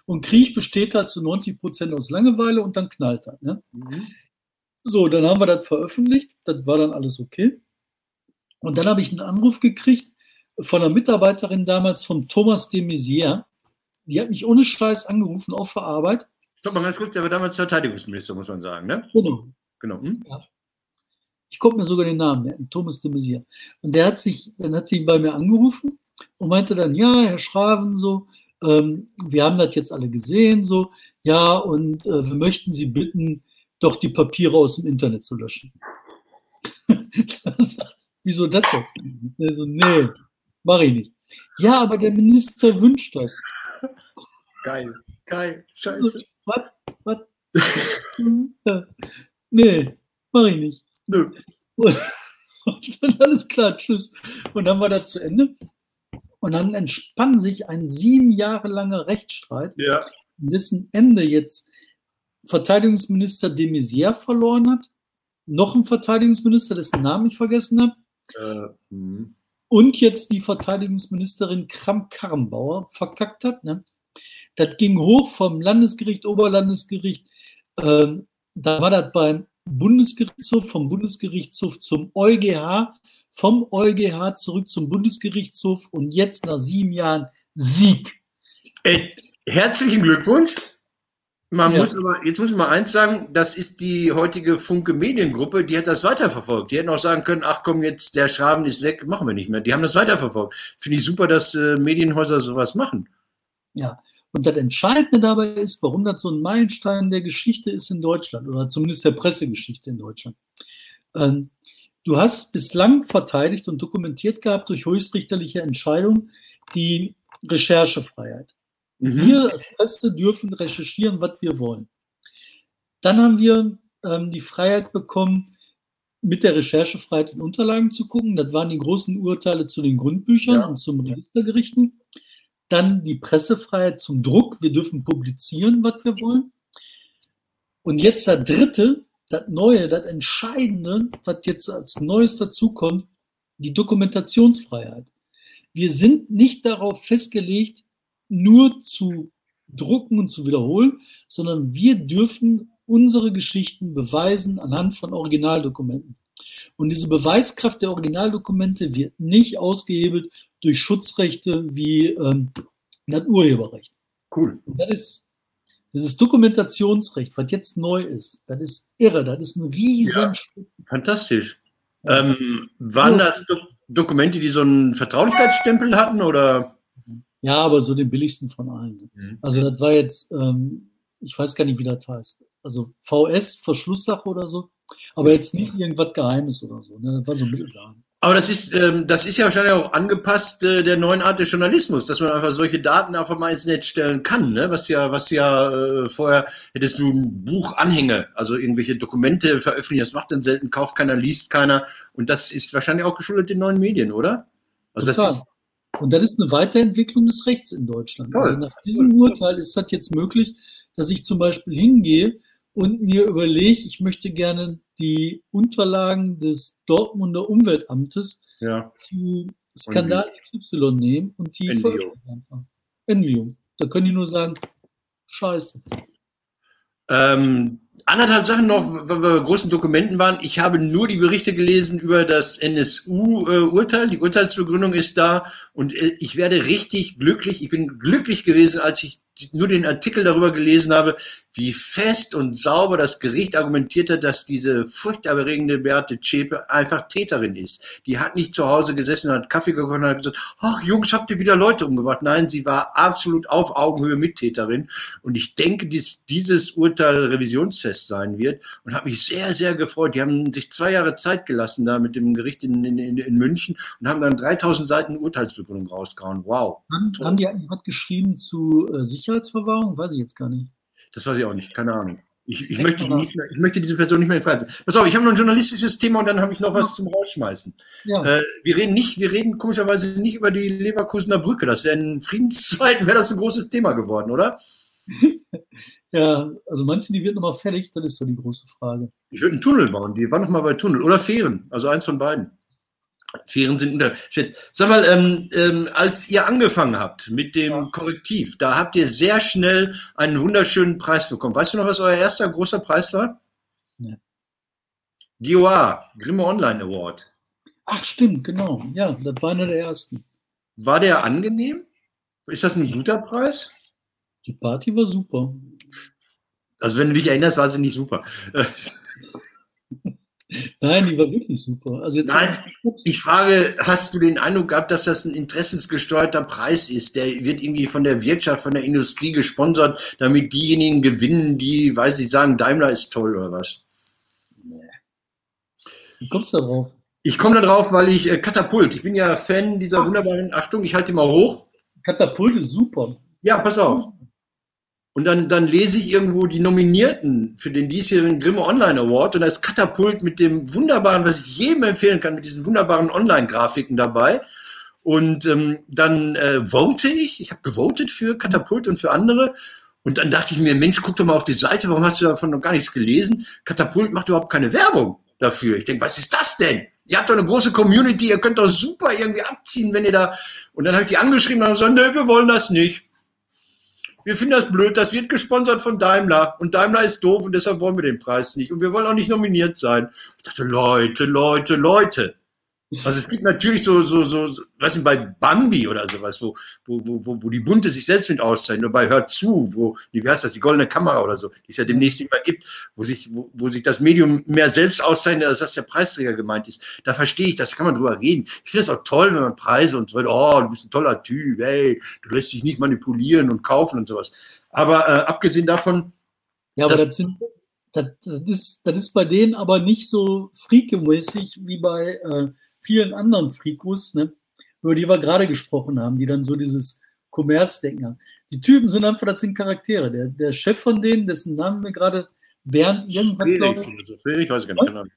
Und Krieg besteht halt zu 90 Prozent aus Langeweile und dann knallt er. Ne? Mhm. So, dann haben wir das veröffentlicht. Das war dann alles okay. Und dann habe ich einen Anruf gekriegt von einer Mitarbeiterin damals von Thomas de Maizière. Die hat mich ohne Scheiß angerufen, auf der Arbeit. Stopp mal ganz kurz, der war damals Verteidigungsminister, muss man sagen, ne? Genau. Genau. Hm? Ja. Ich konnte mir sogar den Namen merken, Thomas de Maizière. Und der hat sich, dann hat ihn bei mir angerufen und meinte dann, ja, Herr Schraven, so, ähm, wir haben das jetzt alle gesehen, so, ja, und äh, wir möchten Sie bitten, doch die Papiere aus dem Internet zu löschen. [LAUGHS] das, wieso das denn? Also, nee, mach ich nicht. Ja, aber der Minister wünscht das. Geil, geil, scheiße. Was? Was? [LAUGHS] nee, mach ich nicht. Nö. Und dann alles klar, tschüss. Und dann war das zu Ende. Und dann entspann sich ein sieben Jahre langer Rechtsstreit, ja. dessen Ende jetzt Verteidigungsminister de Maizière verloren hat, noch ein Verteidigungsminister, dessen Namen ich vergessen habe, äh, hm. und jetzt die Verteidigungsministerin Kramp-Karrenbauer verkackt hat. Ne? Das ging hoch vom Landesgericht, Oberlandesgericht. Ähm, da war das beim Bundesgerichtshof, vom Bundesgerichtshof zum EuGH, vom EuGH zurück zum Bundesgerichtshof und jetzt nach sieben Jahren Sieg. Ey, herzlichen Glückwunsch. Man ja. muss aber, jetzt muss ich mal eins sagen, das ist die heutige Funke Mediengruppe, die hat das weiterverfolgt. Die hätten auch sagen können, ach komm, jetzt der Schraben ist weg, machen wir nicht mehr. Die haben das weiterverfolgt. Finde ich super, dass äh, Medienhäuser sowas machen. Ja, und das Entscheidende dabei ist, warum das so ein Meilenstein der Geschichte ist in Deutschland oder zumindest der Pressegeschichte in Deutschland. Ähm, du hast bislang verteidigt und dokumentiert gehabt durch höchstrichterliche Entscheidung die Recherchefreiheit. Mhm. Wir als Presse dürfen recherchieren, was wir wollen. Dann haben wir ähm, die Freiheit bekommen, mit der Recherchefreiheit in Unterlagen zu gucken. Das waren die großen Urteile zu den Grundbüchern ja. und zum Registergerichten. Dann die Pressefreiheit zum Druck. Wir dürfen publizieren, was wir wollen. Und jetzt der dritte, das Neue, das Entscheidende, was jetzt als Neues dazukommt, die Dokumentationsfreiheit. Wir sind nicht darauf festgelegt, nur zu drucken und zu wiederholen, sondern wir dürfen unsere Geschichten beweisen anhand von Originaldokumenten. Und diese Beweiskraft der Originaldokumente wird nicht ausgehebelt durch Schutzrechte wie ähm, hat Urheberrecht. Cool. Und das ist dieses Dokumentationsrecht, was jetzt neu ist, das ist irre, das ist ein riesen Ja. Fantastisch. Ähm, waren das Do Dokumente, die so einen Vertraulichkeitsstempel hatten oder? Ja, aber so den billigsten von allen. Mhm. Also das war jetzt, ähm, ich weiß gar nicht, wie das heißt. Also VS, Verschlusssache oder so. Aber jetzt nicht irgendwas Geheimes oder so. Ne? Das war so mittelgeheim. Aber das ist, ähm, das ist ja wahrscheinlich auch angepasst äh, der neuen Art des Journalismus, dass man einfach solche Daten einfach mal ins Netz stellen kann. Ne? Was ja, was ja äh, vorher hättest du ein Buchanhänge, also irgendwelche Dokumente veröffentlichen, das macht dann selten, kauft keiner, liest keiner. Und das ist wahrscheinlich auch geschuldet den neuen Medien, oder? Also das ist, Und das ist eine Weiterentwicklung des Rechts in Deutschland. Toll. Also nach diesem Urteil ist das jetzt möglich, dass ich zum Beispiel hingehe und mir überlege, ich möchte gerne die Unterlagen des Dortmunder Umweltamtes ja. zu Skandal XY nehmen und die veröffentlichen. Da können die nur sagen, scheiße. Ähm, anderthalb Sachen noch, weil wir bei großen Dokumenten waren. Ich habe nur die Berichte gelesen über das NSU-Urteil. Die Urteilsbegründung ist da und äh, ich werde richtig glücklich. Ich bin glücklich gewesen, als ich nur den Artikel darüber gelesen habe, wie fest und sauber das Gericht argumentiert hat, dass diese furchterregende Beate Zschäpe einfach Täterin ist. Die hat nicht zu Hause gesessen und hat Kaffee gekocht und hat gesagt, ach Jungs, habt ihr wieder Leute umgebracht? Nein, sie war absolut auf Augenhöhe Mittäterin. Und ich denke, dass dieses Urteil revisionsfest sein wird und habe mich sehr, sehr gefreut. Die haben sich zwei Jahre Zeit gelassen da mit dem Gericht in, in, in, München und haben dann 3000 Seiten Urteilsbegründung rausgehauen. Wow. Haben, haben die eigentlich geschrieben zu äh, Sicherheitsverwahrung? Weiß ich jetzt gar nicht. Das weiß ich auch nicht, keine Ahnung. Ich, ich, möchte, mehr, ich möchte diese Person nicht mehr in Freiheit. setzen. Pass auf, ich habe noch ein journalistisches Thema und dann habe ich noch was zum Rausschmeißen. Ja, Äh, wir reden nicht, wir reden komischerweise nicht über die Leverkusener Brücke. Das wäre in Friedenszeiten wäre das ein großes Thema geworden, oder? [LAUGHS] ja, also meinst du, die wird nochmal fertig? Das ist so die große Frage. Ich würde einen Tunnel bauen. Die war noch mal bei Tunnel oder Fähren. Also eins von beiden. Fähren sind unterschätzt. Sag mal, ähm, ähm, als ihr angefangen habt mit dem Ja. Korrektiv, da habt ihr sehr schnell einen wunderschönen Preis bekommen. Weißt du noch, was euer erster großer Preis war? Nee. GOA, Grimme Online Award. Ach, stimmt, genau. Ja, das war einer der ersten. War der angenehm? Ist das ein guter Preis? Die Party war super. Also wenn du dich erinnerst, war sie nicht super. [LAUGHS] Nein, die war wirklich super. Also jetzt Nein, Ich frage, hast du den Eindruck gehabt, dass das ein interessensgesteuerter Preis ist? Der wird irgendwie von der Wirtschaft, von der Industrie gesponsert, damit diejenigen gewinnen, die, weiß ich, sagen, Daimler ist toll oder was? Wie kommst du da drauf? Ich komme da drauf, weil ich äh, Katapult, ich bin ja Fan dieser wunderbaren, Achtung, ich halte die mal hoch. Katapult ist super. Ja, pass auf. Und dann, dann lese ich irgendwo die Nominierten für den diesjährigen Grimme Online Award und da ist Katapult mit dem wunderbaren, was ich jedem empfehlen kann, mit diesen wunderbaren Online-Grafiken dabei. Und ähm, dann äh, vote ich, ich habe gewotet für Katapult und für andere. Und dann dachte ich mir, Mensch, guck doch mal auf die Seite, warum hast du davon noch gar nichts gelesen? Katapult macht überhaupt keine Werbung dafür. Ich denke, was ist das denn? Ihr habt doch eine große Community, ihr könnt doch super irgendwie abziehen, wenn ihr da. Und dann habe ich die angeschrieben und haben gesagt, nö, wir wollen das nicht. Wir finden das blöd, das wird gesponsert von Daimler und Daimler ist doof und deshalb wollen wir den Preis nicht und wir wollen auch nicht nominiert sein. Ich dachte, Leute, Leute, Leute. Also es gibt natürlich so, so, so, so weiß nicht, bei Bambi oder sowas, wo, wo, wo, wo- die Bunte sich selbst mit auszeichnet, oder bei Hört zu, wo, wie heißt das, die goldene Kamera oder so, die es ja demnächst mehr gibt, wo sich, wo, wo sich das Medium mehr selbst auszeichnet, als dass der Preisträger gemeint ist. Da verstehe ich, das kann man drüber reden. Ich finde es auch toll, wenn man Preise und so, oh, du bist ein toller Typ, hey, du lässt dich nicht manipulieren und kaufen und sowas. Aber äh, abgesehen davon, Ja, aber Das- das, sind, das, das, ist, das ist bei denen aber nicht so freakemäßig wie bei äh, vielen anderen Frikos, ne, über die wir gerade gesprochen haben, die dann so dieses Kommerzdenken haben. Die Typen sind einfach, das sind Charaktere. Der, der Chef von denen, dessen Namen mir gerade Bernd irgendwas, glaube ich. Friedrich, weiß ich gar nicht. Ahnung.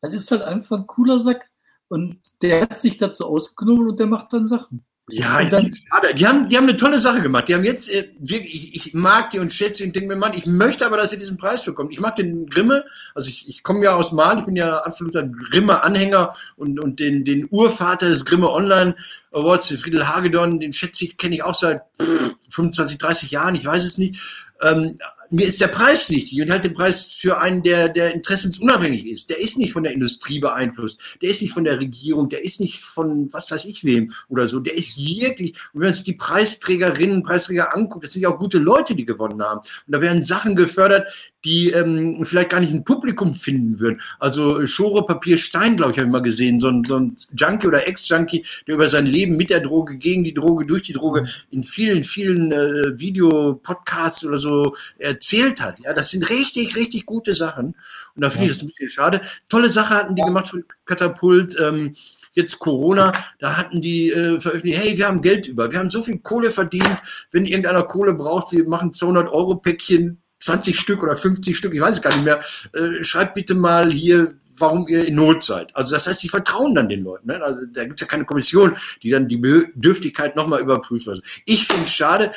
das ist halt einfach ein cooler Sack. Und der hat sich dazu ausgenommen und der macht dann Sachen. Ja, ich dann- schade. Die haben, die haben eine tolle Sache gemacht. Die haben jetzt äh, wirklich, ich, ich mag die und schätze sie und denke mir, Mann, ich möchte aber, dass ihr diesen Preis bekommt. Ich mag den Grimme, also ich, ich komme ja aus Mal, ich bin ja absoluter Grimme-Anhänger und, und den, den Urvater des Grimme Online Awards, den Friedel Hagedorn, den schätze ich, kenne ich auch seit pff, 25, 30 Jahren, ich weiß es nicht. Ähm, mir ist der Preis wichtig und halt den Preis für einen, der, der interessensunabhängig ist. Der ist nicht von der Industrie beeinflusst, der ist nicht von der Regierung, der ist nicht von was weiß ich wem oder so. Der ist wirklich, und wenn man sich die Preisträgerinnen, Preisträger anguckt, das sind ja auch gute Leute, die gewonnen haben. Und da werden Sachen gefördert, die ähm, vielleicht gar nicht ein Publikum finden würden. Also Schore Papier Stein, glaube ich, habe ich mal gesehen, so ein, so ein Junkie oder Ex-Junkie, der über sein Leben mit der Droge, gegen die Droge, durch die Droge in vielen, vielen äh, Videopodcasts oder so erzählt hat. Ja, das sind richtig, richtig gute Sachen. Und da finde ich das ein bisschen schade. Tolle Sache hatten die gemacht von Katapult. Ähm, jetzt Corona, da hatten die äh, veröffentlicht, hey, wir haben Geld über, wir haben so viel Kohle verdient, wenn irgendeiner Kohle braucht, wir machen 200 Euro Päckchen, 20 Stück oder 50 Stück, ich weiß es gar nicht mehr, äh, schreibt bitte mal hier, warum ihr in Not seid. Also das heißt, die vertrauen dann den Leuten. Ne? Also da gibt es ja keine Kommission, die dann die Bedürftigkeit nochmal überprüft. Also ich finde es schade.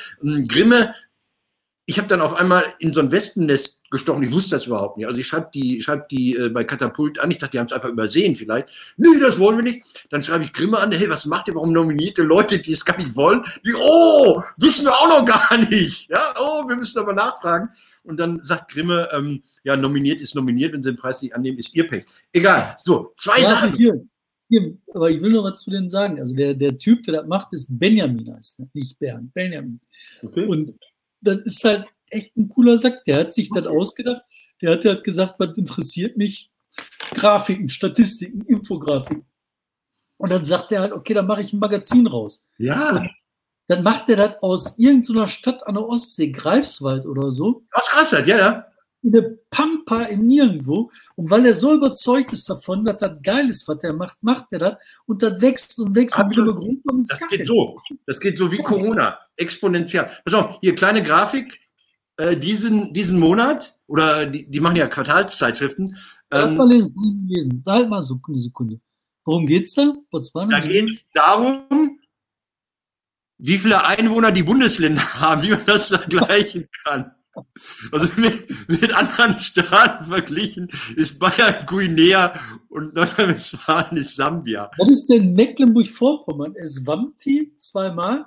Grimme ich habe dann auf einmal in so ein Wespennest gestochen. Ich wusste das überhaupt nicht. Also ich schreibe die, schreib die äh, bei Katapult an. Ich dachte, die haben es einfach übersehen vielleicht. Nee, das wollen wir nicht. Dann schreibe ich Grimme an. Hey, was macht ihr? Warum nominierte Leute, die es gar nicht wollen? Die, oh, wissen wir auch noch gar nicht. Ja, oh, wir müssen aber nachfragen. Und dann sagt Grimme, ähm, ja, nominiert ist nominiert. Wenn sie den Preis nicht annehmen, ist ihr Pech. Egal. So, zwei ja, Sachen. Hier, hier, aber ich will noch was zu denen sagen. Also der, der Typ, der das macht, ist Benjamin heißt nicht Bernd. Benjamin. Okay. Und das ist halt echt ein cooler Sack. Der hat sich das ausgedacht. Der hat halt gesagt, was interessiert mich? Grafiken, Statistiken, Infografiken. Und dann sagt er halt, okay, dann mache ich ein Magazin raus. Ja. Und dann macht er das aus irgendeiner Stadt an der Ostsee, Greifswald oder so. Aus Greifswald, ja, ja. In der Pampa in nirgendwo. Und weil er so überzeugt ist davon, dass das geil ist, was er macht, macht er das. Und das wächst und wächst. Absolut. Und und das geht so. Das geht so wie Corona. Exponentiell. Pass auf, hier kleine Grafik. Äh, diesen, diesen Monat, oder die, die machen ja Quartalszeitschriften. Ähm, mal lesen, lesen. Halt mal so eine Sekunde. Worum geht's da? Botswana? Da geht es darum, wie viele Einwohner die Bundesländer [LAUGHS] haben, wie man das vergleichen kann. Also [LAUGHS] mit, mit, anderen Staaten verglichen ist Bayern Guinea und Nordrhein-Westfalen ist Sambia. Was ist denn Mecklenburg-Vorpommern? Eswamti zweimal?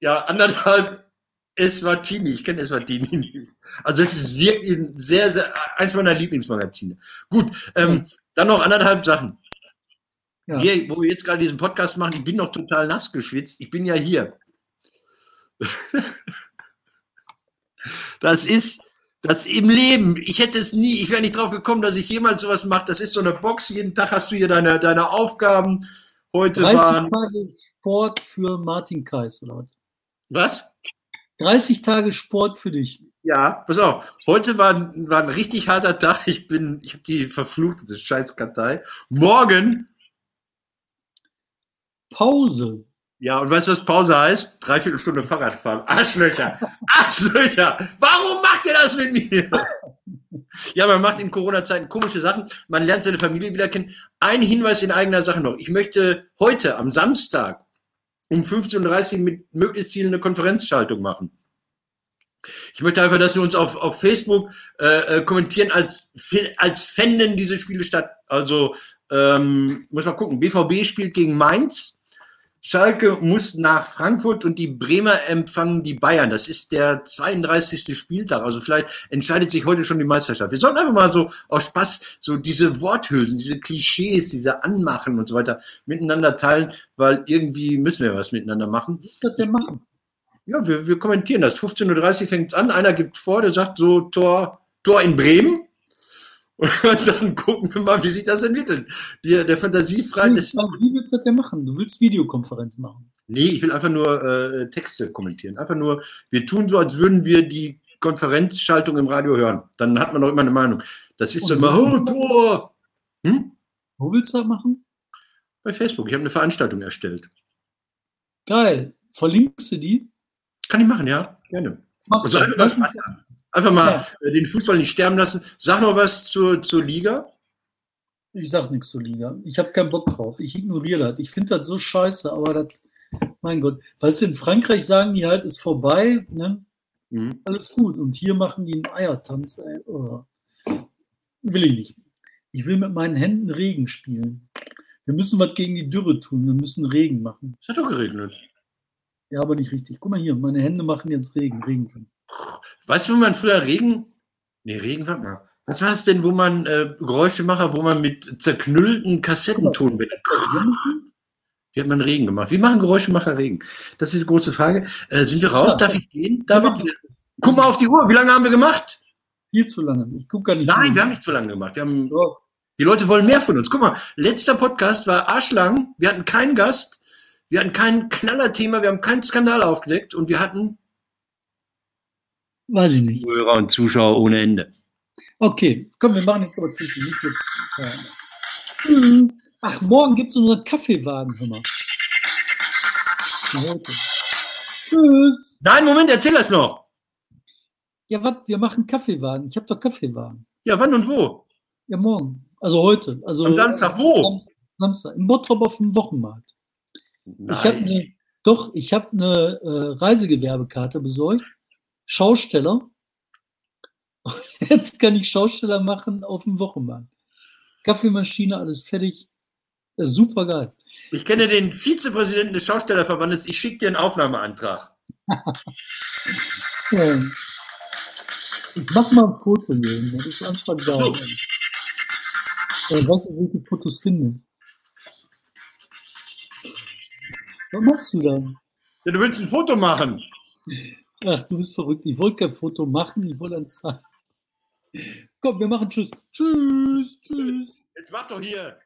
Ja, anderthalb Eswatini. Ich kenne Eswatini nicht. Also es ist wirklich ein sehr, sehr, eins meiner Lieblingsmagazine. Gut, ähm, dann noch anderthalb Sachen. Ja. Hier, wo wir jetzt gerade diesen Podcast machen, ich bin noch total nass geschwitzt. Ich bin ja hier. [LAUGHS] Das ist das im Leben. Ich hätte es nie, ich wäre nicht drauf gekommen, dass ich jemals sowas mache. Das ist so eine Box. Jeden Tag hast du hier deine, deine Aufgaben. Heute 30 waren. Tage Sport für Martin Kais, oder was? 30 Tage Sport für dich. Ja, pass auf. Heute war, war ein richtig harter Tag. Ich bin, ich habe die verfluchte Scheißkartei. Morgen Pause. Ja, und weißt du, was Pause heißt? Dreiviertel Stunde Fahrradfahren. Arschlöcher! Arschlöcher! Warum macht ihr das mit mir? Ja, man macht in Corona-Zeiten komische Sachen. Man lernt seine Familie wieder kennen. Ein Hinweis in eigener Sache noch. Ich möchte heute am Samstag um 15.30 Uhr mit möglichst vielen eine Konferenzschaltung machen. Ich möchte einfach, dass wir uns auf, auf Facebook äh, äh kommentieren, als, als fänden diese Spiele statt. Also, ähm, muss man gucken. BVB spielt gegen Mainz Schalke muss nach Frankfurt und die Bremer empfangen die Bayern. Das ist der 32. Spieltag. Also vielleicht entscheidet sich heute schon die Meisterschaft. Wir sollten einfach mal so aus Spaß so diese Worthülsen, diese Klischees, diese Anmachen und so weiter miteinander teilen, weil irgendwie müssen wir was miteinander machen. Was wird der machen? Ja, wir, wir kommentieren das. 15.30 Uhr fängt es an. Einer gibt vor, der sagt so Tor, Tor in Bremen. Und dann gucken wir mal, wie sich das entwickelt. Der, der Fantasiefreien. Wie willst du das denn machen? Du willst Videokonferenz machen? Nee, ich will einfach nur äh, Texte kommentieren. Einfach nur, wir tun so, als würden wir die Konferenzschaltung im Radio hören. Dann hat man doch immer eine Meinung. Das ist dann immer, oh, Tor! Hm? Wo willst du das machen? Bei Facebook. Ich habe eine Veranstaltung erstellt. Geil. Verlinkst du die? Kann ich machen, ja. Gerne. Mach also haben. Einfach mal ja. den Fußball nicht sterben lassen. Sag noch was zur, zur Liga. Ich sag nichts zur Liga. Ich habe keinen Bock drauf. Ich ignoriere das. Ich finde das so scheiße, aber das, mein Gott. Weißt du, in Frankreich sagen die halt, ist vorbei, ne? Mhm. Alles gut. Und hier machen die einen Eiertanz, ey. Oh. Will ich nicht. Ich will mit meinen Händen Regen spielen. Wir müssen was gegen die Dürre tun. Wir müssen Regen machen. Es hat doch geregnet. Ja, aber nicht richtig. Guck mal hier, meine Hände machen jetzt Regen. Regentanz. Weißt du, wo man früher Regen. Nee, Regen, warte mal. Was war es denn, wo man äh, Geräuschemacher, wo man mit zerknüllten Kassettentonbändern. Wie hat man Regen gemacht? Wie machen Geräuschemacher Regen? Das ist die große Frage. Äh, sind wir raus? Ja. Darf ich gehen? Darf ich? Guck mal auf die Uhr. Wie lange haben wir gemacht? Viel zu lange. Ich gucke gar nicht. Nein, wir haben nicht zu lange gemacht. Wir haben, die Leute wollen mehr von uns. Guck mal, letzter Podcast war arschlang. Wir hatten keinen Gast. Wir hatten kein Knallerthema. Wir haben keinen Skandal aufgedeckt. Und wir hatten Weiß ich nicht. Zuhörer und Zuschauer ohne Ende. Okay, komm, wir machen jetzt aber. Ja. Tschüss. Ach, morgen gibt es unseren Kaffeewagen, hör mal. Für heute. Tschüss. Nein, Moment, erzähl das noch. Ja, was? Wir machen Kaffeewagen. Ich habe doch Kaffeewagen. Ja, wann und wo? Ja, morgen. Also heute. Also Am Samstag, wo? Sam- Samstag. In Bottrop auf dem Wochenmarkt. Ich habe eine, doch, ich habe eine äh, Reisegewerbekarte besorgt. Schausteller. [LAUGHS] Jetzt kann ich Schausteller machen auf dem Wochenmarkt. Kaffeemaschine, alles fertig. Super geil. Ich kenne den Vizepräsidenten des Schaustellerverbandes. Ich schicke dir einen Aufnahmeantrag. [LAUGHS] Ja. Ich mach mal ein Foto hier. Das ist einfach geil. So. Ich weiß nicht, welche Fotos finde. Was machst du dann? Ja, du willst ein Foto machen. Ach, du bist verrückt. Ich wollte kein Foto machen, ich wollte ein zeigen. Komm, wir machen Tschüss. Tschüss, tschüss. Jetzt mach doch hier.